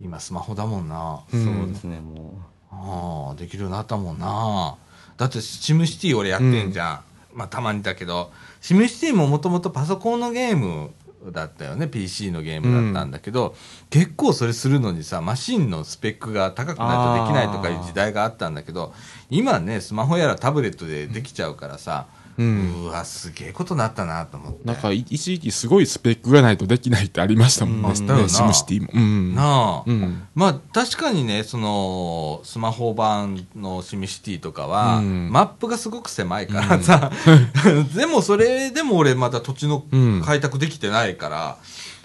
今スマホだもんな。うん。そうですねもああ、できるようになったもんな。だって、シムシティ俺やってんじゃん。まあ、たまにだけど、シムシティももともとパソコンのゲームだったよね。PC のゲームだったんだけど、結構それするのにさ、マシンのスペックが高くないとできないとかいう時代があったんだけど、今ね、スマホやらタブレットでできちゃうからさ、う。うんわ、すげえことになったなと思って。なんか、い一時期すごいスペックがないとできないってありましたもんね。うんシムシティも。うん。なあ。うん。まあ確かにねそのスマホ版のシミシティとかは、うんマップがすごく狭いからさ、でもそれでも俺まだ土地のうん開拓できてないから、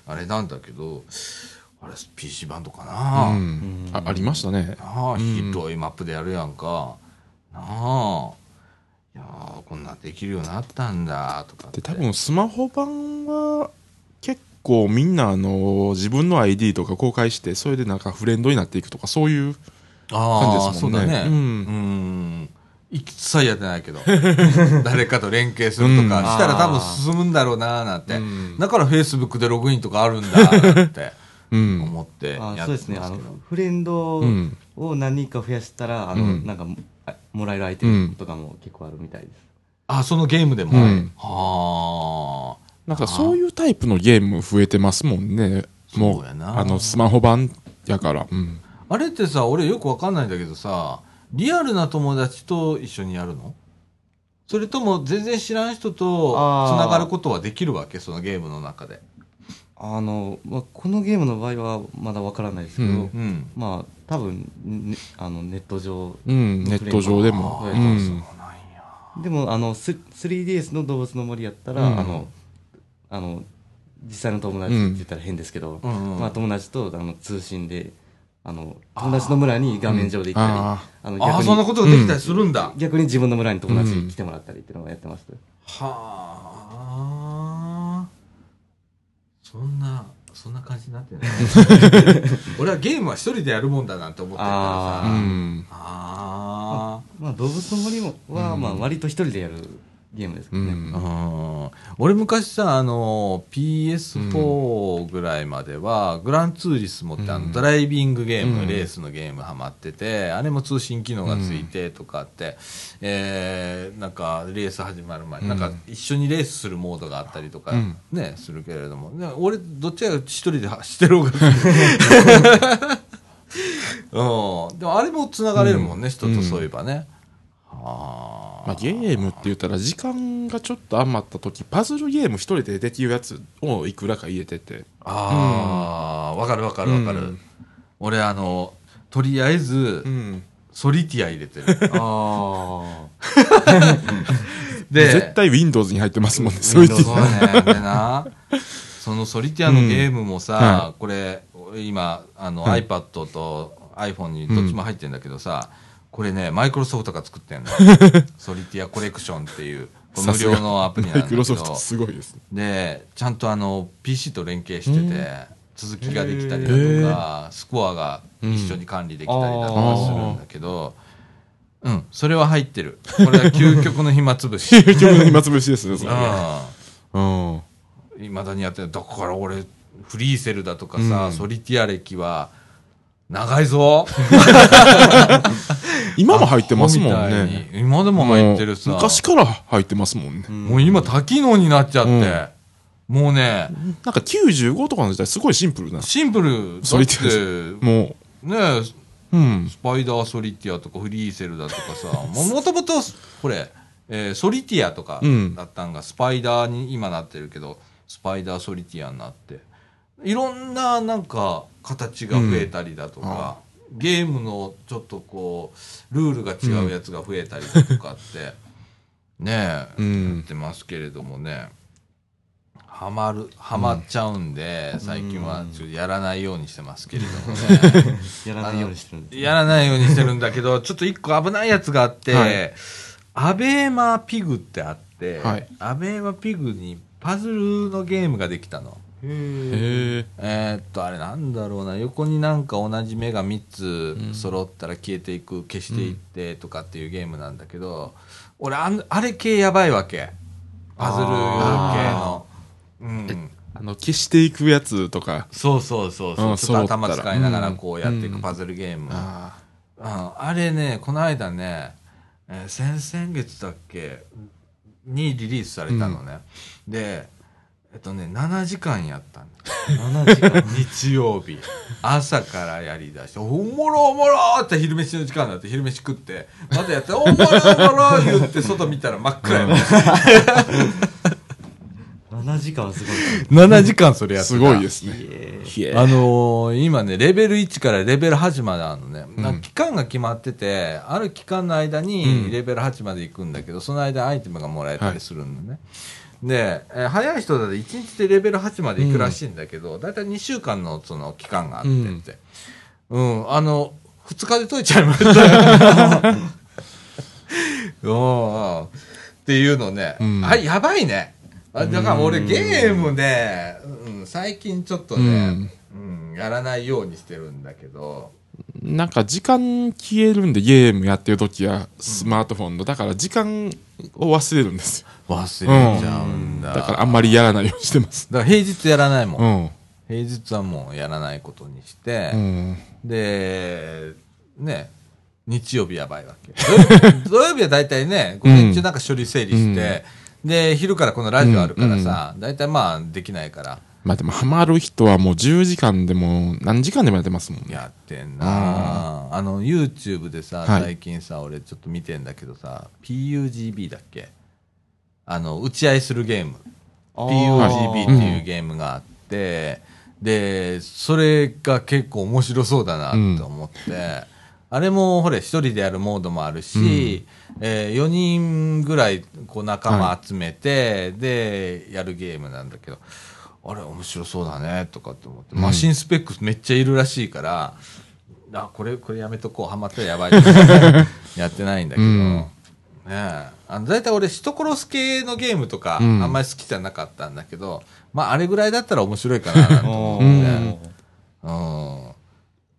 あれなんだけどあれ PC 版とかうな、ん。あありましたね。なあうん広いマップでやるやんかなあいやーこんなんできるようになったんだとかって。で、多分スマホ版は、結構みんな、あの、自分の ID とか公開して、それでなんかフレンドになっていくとか、そういうあ感じあですもんね。そうだね。ううん。ん一切やってないけど 誰かと連携するとかうん。したら多分進むんだろうなーなんて、うん。だからフェイスブックでログインとかあるんだーって うん。思ってやってそうですね。あのますけどフレンドうん。を何人か増やしたら、あのうん。なんかあもらえるアイテムとかも結構あるみたいです、あそのゲームでも、うん。はあ。なんかそういうタイプのゲーム増えてますもんね。もそうやな。あの、スマホ版やから。うん。あれってさ俺よくわかんないんだけどさリアルな友達と一緒にやるの？それとも全然知らん人とつながることはできるわけ？そのゲームの中で。あの、まあ、このゲームの場合はまだわからないですけど、うん。うん。まあ多分、ね、あのネット上うん、ネット上でも。うん。でもあのス 3DS の動物の森やったら、うん。あのあの実際の友達って言ったら変ですけど、うんうん。まあ、友達とあの通信であの友達の村に画面上で行ったり、ああのああ逆にそんなことができたりするんだ、逆に自分の村に友達に来てもらったりっていうのをやってます、はあ。そんなそんな感じになってる 俺はゲームは一人でやるもんだなんて思ってるからあ。さうん。あまあ、動物の森もは、まあ、割と一人でやるゲームですけどね、うん。あうん。俺昔さあの PS4 ぐらいまでは、グランツーリスモってあうん。のドライビングゲーム、うんレースのゲームハマっててあれも通信機能がついてとかって、えーなんかレース始まる前、うん。なんか一緒にレースするモードがあったりとかうん。ね、するけれども。で俺どっちか一人で走ってる方が うん、でもあれもつながれるもんね、人とそういえばね、はまあ、ゲームって言ったら時間がちょっと余った時パズルゲーム一人でできるやつをいくらか入れてて。ああ、わ、かるわかるわかる。うん。俺、あの、とりあえず、うん。ソリティア入れてる。あ で、絶対 Windows に入ってますもんねそういうそうね。でな、そのソリティアのゲームもさ、うん。はこれ、今、あの、はい。iPad と iPhone にどっちも入ってるんだけどさ、これね、マイクロソフトが作ってんの。ソリティアコレクションっていう、無料のアプリなんマだけど。イクロソフトすごいですね。で、ちゃんとあの、PC と連携してて、続きができたりだへとか、スコアが一緒に管理できたりだとかするんだけど、うん、それは入ってる。これは究極の暇つぶし。結局の暇つぶしですね、それ。うん。うん。いまだにやってるだから俺フリーセルだとかさ、うんソリティア歴は長いぞ。今も入ってますもんね。に。今でも入ってるさ。昔から入ってますもんね。もう今多機能になっちゃって、うん。もうね。なんか95とかの時代すごいシンプルな。シンプル。だソリティってもねう、うん。スパイダーソリティアとかフリーセルだとかさ。ももともとこれ、えーソリティアとかうん。だったんがスパイダーに今なってるけどスパイダーソリティアになっていろんななんか形が増えたりだとか、ゲームのちょっとこうルールが違うやつが増えたりだとかって、ねえ、うん。やってますけれどもね。ハマるハマっちゃうんで、最近はちょっとやらないようにしてますけれどもね。やらないようにしてるんやらないようにしてるんだけど、ちょっと一個危ないやつがあって、はい。アベーマピグってあって、はい。アベーマピグにパズルのゲームができたの。へえ。えーっと、あれなんだろうな、横になんか同じ目が3つ揃ったら消えていく、消していってとかっていうゲームなんだけど、俺あん、あれ系やばいわけ。パズル系の。うん。あの、消していくやつとか。そうそうそうそうう。んちょっと頭使いながらこうやっていうんくパズルゲーム。あうんあれね、この間ね、えー先々月だっけにリリースされたのね。で、えっとね、7時間やったんだ7時間日曜日。朝からやりだして、おもろおもろって昼飯の時間になって昼飯食って、またやって、おもろおもろ言って外見たら真っ暗やもん。7時間はすごい7時間それやってた。すごいですね。あのー今ね、レベル1からレベル8まであるのね。なんか期間が決まってて、ある期間の間にうんレベル8まで行くんだけど、その間アイテムがもらえたりするのね。で、えー早い人だと1日でレベル8まで行くらしいんだけど、だいたい2週間のその期間があってって。うん、あの、2日で解いちゃいました。よ。うん。っていうのね。うん。あ、やばいね。あだから俺ゲームね、うん、最近ちょっとね、うん、やらないようにしてるんだけど、なんか時間消えるんでゲームやってる時はスマートフォンの、だから時間を忘れるんですよ。忘れちゃうんだ。だからあんまりやらないようにしてます。だから平日やらないもん。うん。平日はもうやらないことにして、うん。で、ね、日曜日やばいわけ。土曜日 は大体ね、午前中なんか処理整理して、で、昼からこのラジオあるからさ、大体まあできないから、まあでもハマる人はもう10時間でも何時間でもやってますもんね。やってんなあの、YouTube でさ、はい最近さ、俺ちょっと見てんだけどさ、PUGB だっけ？あの、打ち合いするゲーム。PUGB っていうゲームがあって、で、それが結構面白そうだなって思って、あれもほれ、一人でやるモードもあるし、え4人ぐらいこう仲間集めて、で、やるゲームなんだけど、あれ面白そうだね、とかって思って、マシンスペックめっちゃいるらしいから、あ、これ、これやめとこう、ハマったらやばいって やってないんだけど、うんねえ。あの、だいたい俺、人殺す系のゲームとか、うんあんまり好きじゃなかったんだけど、まあ、あれぐらいだったら面白いかな、なんて思ううんね。うん。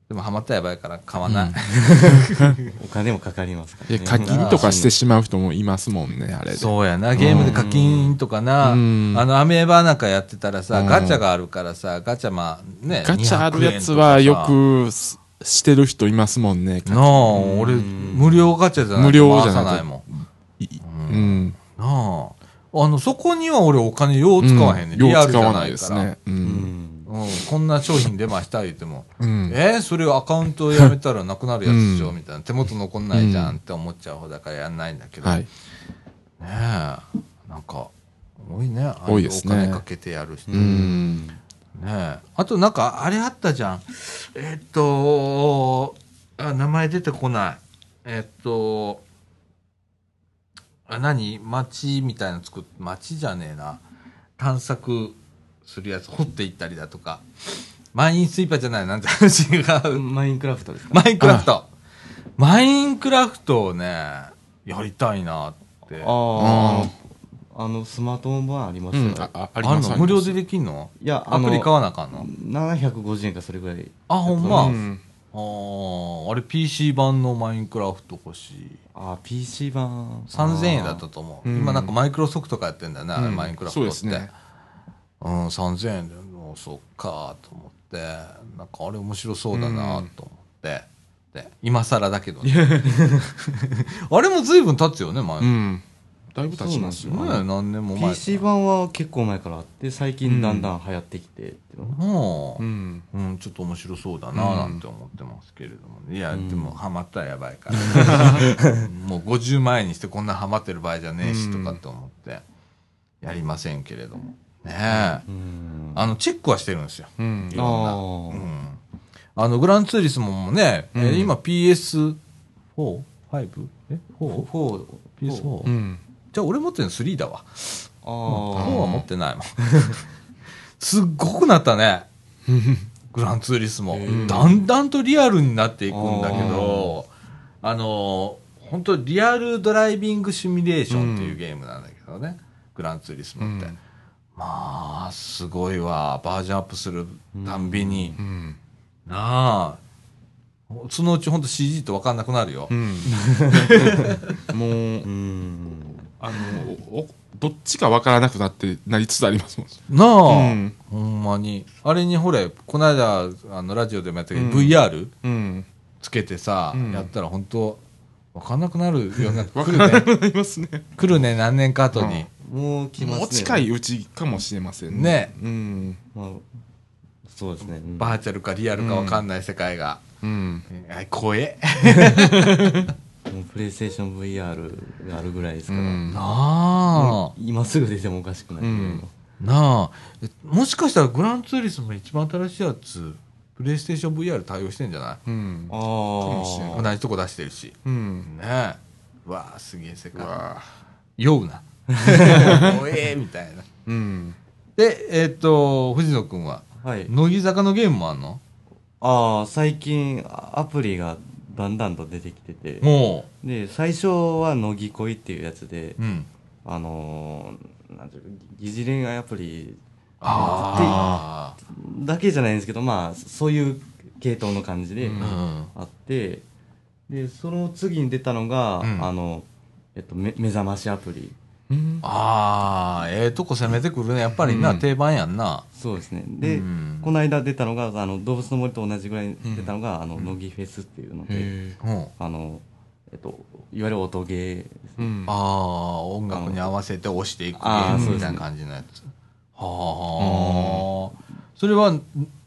でも、ハマったらやばいから買わない。お金もかかりますからねいや課金とかしてしまう人もいますもんね、あれで。そうやな、ゲームで課金とかな、うんあの、アメーバなんかやってたらさ、うんガチャがあるからさ、ガチャまあ、ね、ガチャあるやつ200はよ円とかさくすしてる人いますもんね。なあ、俺、無料ガチャじゃない無料じゃないもん。いうん。なあ。あの、そこには俺お金よう使わへんね、うんリアルじゃない。ですね。う。うんんうん、こんな商品出ました言っても、うんえーそれをアカウントをやめたらなくなるやつでしょ、うんみたいな。手元残んないじゃんって思っちゃう方だからやんないんだけど。はい。ねえ。なんか、多いね。ああいう多いですねお金かけてやる人。うねん。え。あとなんか、あれあったじゃん。えっと、あ、名前出てこない。えっと、あ何？町みたいなの作っ町じゃねえな。探索するやつ掘っていったりだとか、マインスイーパーじゃない、なんて話が違う。マインクラフトですか？マインクラフト。マインクラフトをね、やりたいなって。ああ、あの、スマートフォン版ありますよ。うん、あああありますんの？無料でできんの？いや、あのアプリ買わなあかんの？750円かそれぐらい。あ、ほんま？うんあーあれ PC 版のマインクラフト欲しい。ああ、PC 版。3000円だったと思う。うん今なんかマイクロソフトがやってんだよね、あれうんマインクラフトって。そうですねうん、3000円で、もうそっかと思って、なんかあれ面白そうだなと思って。で、今更だけどね。あれも随分経つよね、前。うん。だいぶ経ちますよ。ね何年も前。PC 版は結構前からあって、最近だんだん流行ってきてっていうのもう、うん。うん、ちょっと面白そうだななんて思ってますけれども、ねいや、うんでもハマったらやばいから もう50万円にしてこんなハマってる場合じゃねえしとかって思ってやりませんけれどもねえ、うん。あのチェックはしてるんですようんい。ろんなあうんあのグランツーリスモもね、えー今 PS4?5? え？4? 4。PS4? うん。じゃあ俺持ってるの3だわあ4あ。は持ってないもん すっごくなったね グランツーリスモ、だんだんとリアルになっていくんだけど、あの、本当リアルドライビングシミュレーションっていうゲームなんだけどね、グランツーリスモって。うんまあ、すごいわ。バージョンアップするたんびに。うん。なあ。そのうち本当 CG って分かんなくなるよ。うん。もう、うん。あの、おどっちかわからなくなってなりつつありますもん。なあ、うんほんまに。あれにほれ、この間、あの、ラジオでもやったけど、うん VR うん。つけてさ、うんやったら本当分かんなくなるようになって わくるね。なくなりますね。来るね、何年か後に。もう来ますね。もう近いうちかもしれませんねうん。まあ、そうですね。うんバーチャルかリアルか分かんない世界が。うん。え怖え。もうプレイステーション VR があるぐらいですから。うんなあもう。今すぐ出てもおかしくない。うんなあ。えもしかしたらグランツーリスモ一番新しいやつ、プレイステーション VR 対応してんじゃない？うん。あもしれあ。同じとこ出してるし。うん。ねえ。うわあ、すげえ世界。うわ酔うな。怖えみたいな。うん。で、えっ、と、藤野くんは、はい。乃木坂のゲームもあんの？ああ、最近あアプリがだんだんと出てきてて。もで、最初は乃木恋っていうやつでう。、うん。あのー、なんていうか、疑似恋愛アプリあだけじゃないんですけど、まあ、そういう系統の感じでうんあ。あって、で、その次に出たのが、うんあの、えっと、め目覚ましアプリ。うん。ああ、ええとこ攻めてくるね。やっぱりな、うん定番やんな。そうですね。で、うんこの間出たのが、あの、動物の森と同じぐらいに出たのが、あの、乃木フェスっていうので。あの、えっと、いわゆる音ゲーね。ああ、音楽に合わせて押していくゲあーームみたいな感じのやつ。はあ。それは、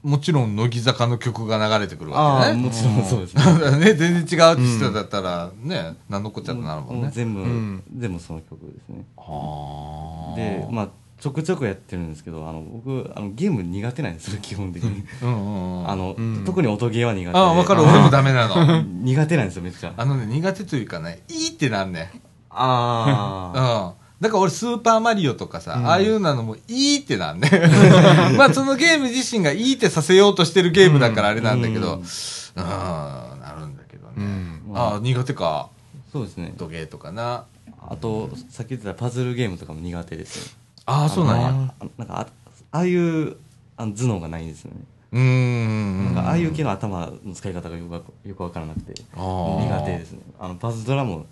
もちろん、乃木坂の曲が流れてくるわけね。もちろんそうですね。ね、全然違うアーティストだったら、ね、何のこっちゃとなるもんね。全部、うん全部その曲ですね。はあ。で、まあ、ちょくちょくやってるんですけど、あの、僕、あの、ゲーム苦手なんですよ、基本的に。うんうんうん。あの、うん特に音ゲーは苦手で。ああ、わかる、俺もダメなの。苦手なんですよ、めっちゃ。あのね、苦手というかね、いいってなんねん。ああ。うん。だから俺、スーパーマリオとかさ、ああいうのもいいってなんね。まあ、そのゲーム自身がいいってさせようとしてるゲームだからあれなんだけど、ううんん、なるんだけどね。うん。ああ、苦手か。そうですね。時計とかな。あと、さっき言ってたパズルゲームとかも苦手ですよ。ああ、そうなんや。なんかあ、ああいうあの頭脳がないんですよね。うーん。なんか、ああいう系の頭の使い方がよくわよくわからなくて、苦手ですね。あの、パズドラも、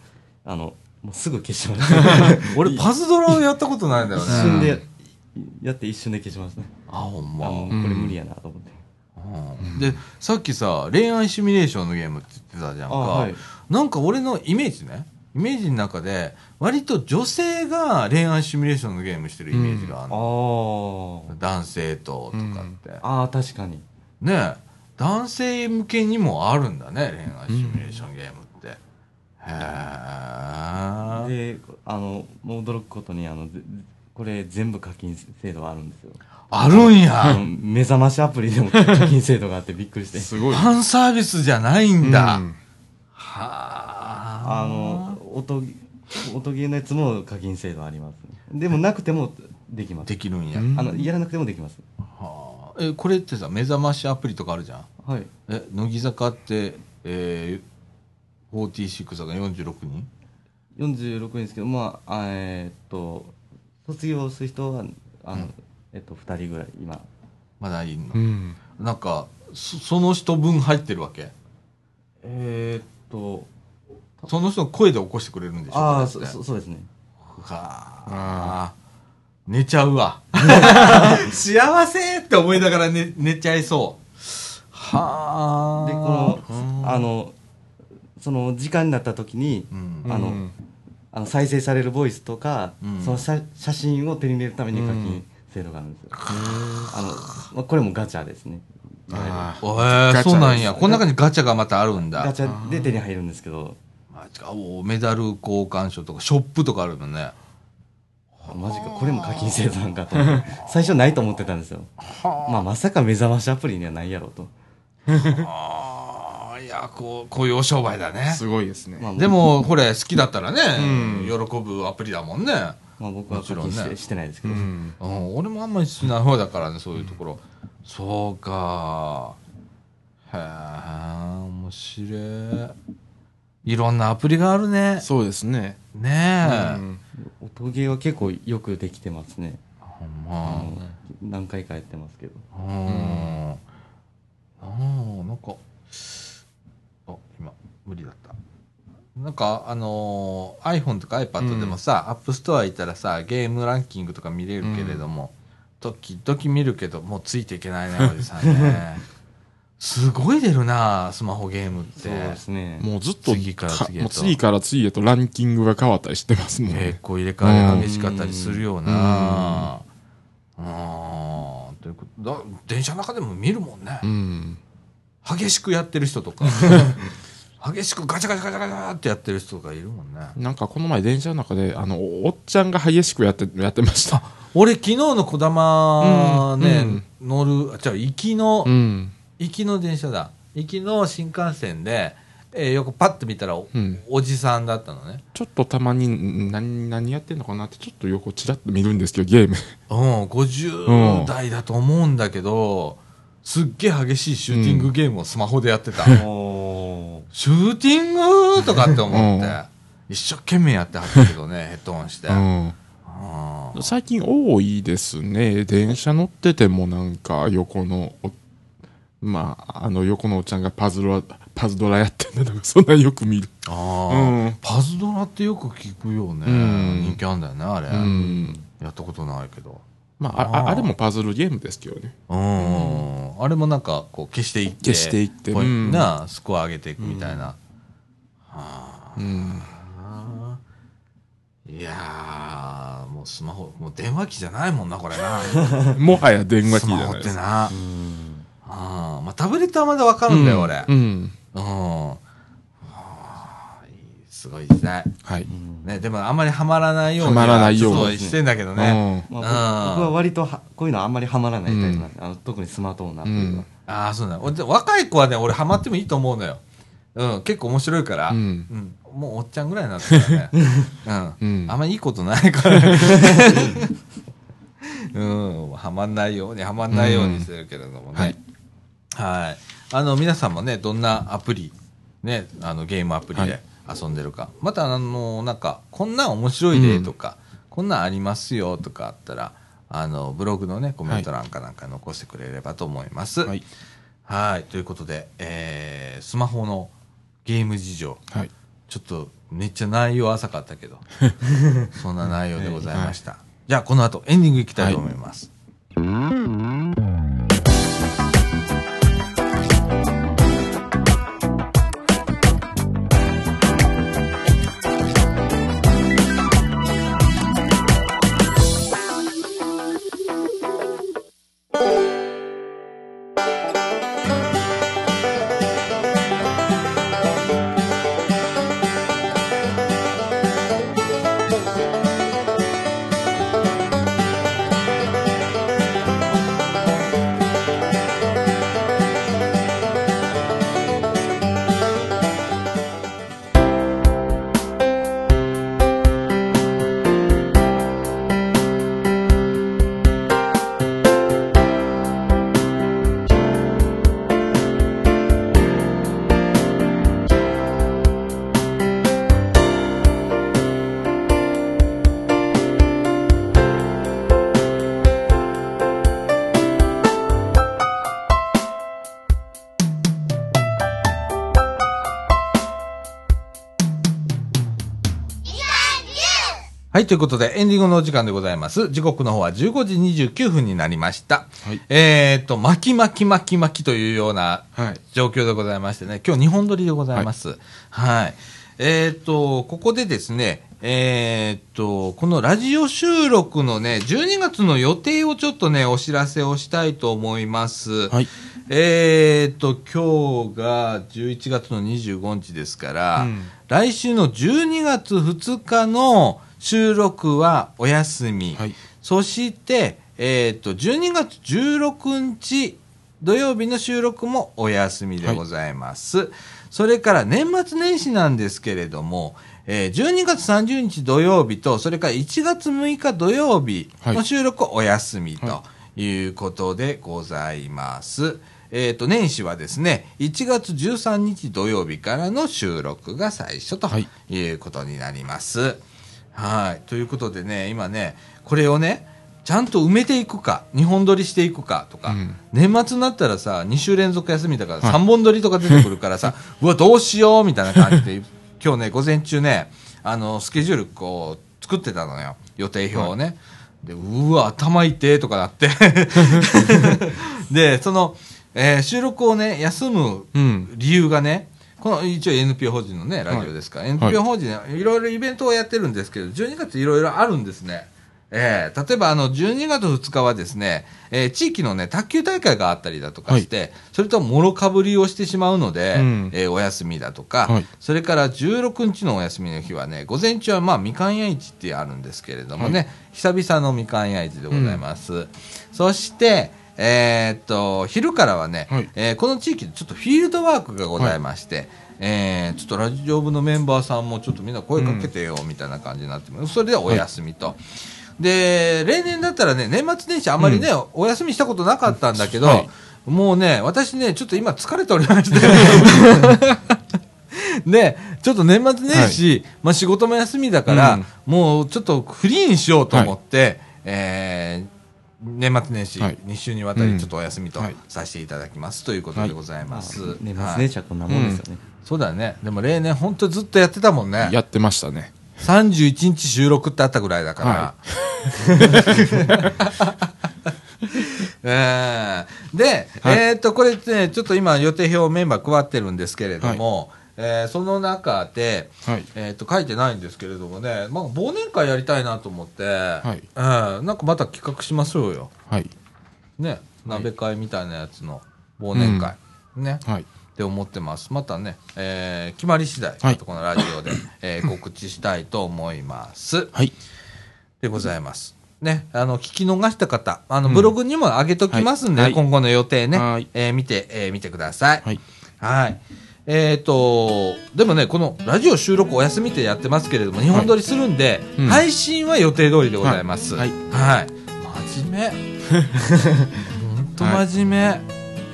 あの、もうすぐ消します。俺、パズドラをやったことないんだよ一瞬でやって一瞬で消しますね。あ、ほんあま。の、これ無理やなと思って。うんで、さっきさ、恋愛シミュレーションのゲームって言ってたじゃんか。あはいなんか俺のイメージね、イメージの中で、割と女性が恋愛シミュレーションのゲームしてるイメージがあるあの、ー男性ととかって。あー、確かに。ねえ男性向けにもあるんだね、恋愛シミュレーションゲームって。で、あの、もう驚くことに、あの、ぜこれ全部課金制度があるんですよ。あるんあや。の目覚ましアプリでも課金制度があってびっくりして。すごい。ファンサービスじゃないんだ。うんはあ。あの、音、音ゲーのやつも課金制度あります、ね。でもなくてもできますできるんや。うんあのやらなくてもできますはあ、え、これってさ、目覚ましアプリとかあるじゃん。はいえ、乃木坂って、えー、46だから46人46人ですけどまああえーっと卒業する人はあの、えっと2人ぐらい今まだいんの、うん。なんかそ、その人分入ってるわけ？えーっとその人の声で起こしてくれるんでしょ？ああそそそうですねはあ。寝ちゃうわ。幸せって思いながら寝寝ちゃいそう。はあ。でこのうんあのその時間になった時に、うん。あのうん。あの再生されるボイスとか、うん。その写写真を手に入れるために課金制度があるんですよ、あ。のまあ、これもガチャですね。あそうなんや。この中にガチャがまたあるんだ。ガチャで手に入るんですけど。マジか。おメダル交換所とか、ショップとかあるのね。マジか。これも課金制度なんかと。最初ないと思ってたんですよ、まあ、まさか目覚ましアプリにはないやろうと、ああ、いや、こう、こういうお商売だね。すごいですね。まあ、でも、これ好きだったらね、うん喜ぶアプリだもんね。まあ、僕はもちろんねしてないですけど、うん。うん、俺もあんまりしない方だからね、そういうところ。そうか。へえ、面白い。いろんなアプリがあるね。そうですね。ねえ。うん音ゲーは結構よくできてますね、ほんあまの何回かやってますけどうん。ああ、なんか、無理だった。なんか、あのー iPhone とか iPad でもさ、アップストア行ったらさ、ゲームランキングとか見れるけれども、時々見るけど、もうついていけないね、おじさんね。すごい出るな、スマホゲームって。そうですねもうずっと次から次へと次から次へとランキングが変わったりしてますもん結ね。構入れ替え激しかったりするよな。うん。ということだ電車の中でも見るもんねう。ん。激しくやってる人とか 激しくガチャガチャガチャガチャってやってる人がいるもんねなんかこの前電車の中で、あの、おっちゃんが激しくやって、やってました。俺昨日のこだまね、うん乗るあじゃ行きの、うん。行きの電車だ行きの新幹線で、えー横パッと見たらお,、うんおじさんだったのねちょっとたまに、何、何やってんのかなって、ちょっと横ちらっと見るんですけど、ゲーム。うん50代だと思うんだけど、すっげえ激しいシューティングゲームをスマホでやってた、シューティングとかって思って、うん。一生懸命やってはったけどね ヘッドホンして、うん。最近多いですね。電車乗っててもなんか横のお、まあ、あの横のおっちゃんがパズドラ、パズドラやってんだとか、そんなんよく見る。あー、うん。パズドラってよく聞くよね、うん。人気あんだよねあれ、うん。やったことないけどまあ、ああれもパズルゲームですけどね。うん、あれもなんかこう消していって消していってうん。なスコア上げていくみたいな、はあ。うん。いやーもうスマホもう電話機じゃないもんなこれな。もはや電話機スマホじゃないです。ってな、ーうん。あ。ーまあ、タブレットはまだわかるんだよ、俺。うん。うん、すごい時代。はい。うんね、でもあんまりハマらないようにはまらないようにちょっとしてんだけどね。まあ、うん僕僕は割とはこういうのはあんまりハマらないタイプなんで、あの特にスマートフォンのアプリは、うんああ、そうだ。俺若い子はね、俺ハマってもいいと思うのよ。うん、結構面白いから。ううんん。もうおっちゃんぐらいになってたらね。うん。うんあんまりいいことないから。うん。はまんないように、はまんないようにしてるけれどもね。はい。あの、皆さんもね、どんなアプリ、ね、あの、ゲームアプリではい遊んでるか。また、あの、なんか、こんなん面白いでとか、こんなんありますよとかあったら、あの、ブログのね、コメント欄かなんか残してくれればと思います。はい。はい。ということで、えー、スマホのゲーム事情。はい。ちょっとめっちゃ内容浅かったけど、そんな内容でございました。じゃあ、この後エンディングいきたいと思います。はい、ということで、エンディングのお時間でございます。時刻の方は15時29分になりました。はいえーっと、巻き巻き巻き巻きというようなはい状況でございましてね、今日2本撮りでございます。はい。えーっと、ここでですね、えーっと、このラジオ収録のね、12月の予定をちょっとね、お知らせをしたいと思います。はい。えーっと、今日が11月の25日ですから、うん来週の12月2日の収録はお休み。はい。そして、えーっと、12月16日土曜日の収録もお休みでございます。それから年末年始なんですけれども、えー12月30日土曜日と、それから1月6日土曜日の収録お休みとはいうことでございます。えっ、と、年始はですね、1月13日土曜日からの収録が最初とはいいうことになります。はい。ということでね、今ね、これをね、ちゃんと埋めていくか、2本撮りしていくかとか、うん年末になったらさ、2週連続休みだからはい3本撮りとか出てくるからさ、うわ、どうしようみたいな感じで、今日ね、午前中ね、あの、スケジュールこう、作ってたのよ。予定表をね。で、うわ、頭痛えとかなって。で、その、えー収録をね、休むうん。理由がね、この一応 NPO 法人のね、ラジオですから、NPO 法人、いろいろイベントをやってるんですけど、12月いろいろあるんですね。えー例えばあの12月2日はですね、えー地域のね、卓球大会があったりだとかして、それともろかぶりをしてしまうので、うん。えーお休みだとか、はい。それから16日のお休みの日はね、午前中はまあみかん屋市ってあるんですけれどもね、久々のみかん屋市でございます。そして、えーっと、昼からはね、はい。えーこの地域でちょっとフィールドワークがございまして、えーちょっとラジオ部のメンバーさんもちょっとみんな声かけてよ、みたいな感じになってます。それでお休みと。で、例年だったらね、年末年始あんまりね、お休みしたことなかったんだけど、はい。もうね、私ね、ちょっと今疲れておりまして、で、ちょっと年末年始、まあ仕事も休みだから、うん。もうちょっとフリーにしようと思って、えー年末年始、はい2週にわたりちょっとお休みとはいさせていただきますということでございます。まあ年末はい年始はこんなもんですよね。そうだね。でも例年本当ずっとやってたもんね。やってましたね。31日収録ってあったぐらいだから。で、はいえーっと、これね、ちょっと今予定表メンバー配ってるんですけれども、えーその中で、はい。えーっと、書いてないんですけれどもね、まあ、忘年会やりたいなと思って、いうんなんかまた企画しましょうよ。はい。ね、鍋会みたいなやつの忘年会。ね。はい。って思ってます。またね、えー決まり次第、はいこのラジオで、えー告知したいと思います。はい。でございます。ね、あの、聞き逃した方、あの、うんブログにも上げときますんで、はい今後の予定ね、はいえー見て、えー見てください。はい。はい。えっ、と、でもね、このラジオ収録お休みってやってますけれども、日本撮りするんで、うん配信は予定通りでございます。はいはい。真面目。ほんと真面目。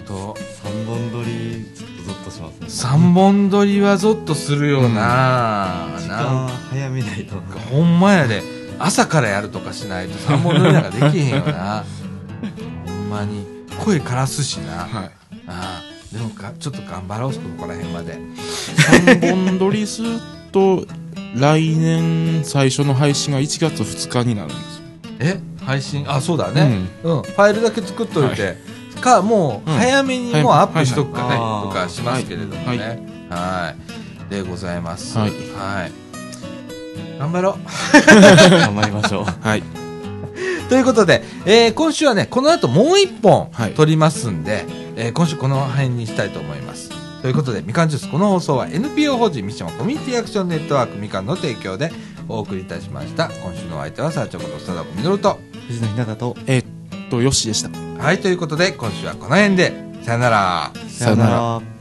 と、三本撮り、ちょっとゾッとしますね。三本撮りはゾッとするよな、時なん間早めないと。かほんまやで朝からやるとかしないと三本撮りなんかできへんよな ほんまに声枯らすしな、あはい。あでもかちょっと頑張ろうここら辺まで。3本撮りすると、来年最初の配信が1月2日になるんですよ。え？配信？あそうだね。うん、ファイルだけ作っといて、かもううん早めにもうアップしとくかね、はいはいとかしますけれどもはい。ねはい。でございます。はい。はい。頑張ろう。頑張りましょう。はい。ということで、えー今週はね、この後もう一本はい撮りますんで、えー今週この辺にしたいと思います。ということで、みかんジュース、この放送は NPO 法人ミッションコミュニティアクションネットワークみかんの提供でお送りいたしました。今週のお相手は、さあちょこと、さだこみのると。藤野ひなたと、えーっと、よしでした。はい、ということで、今週はこの辺で、さよなら。さよなら。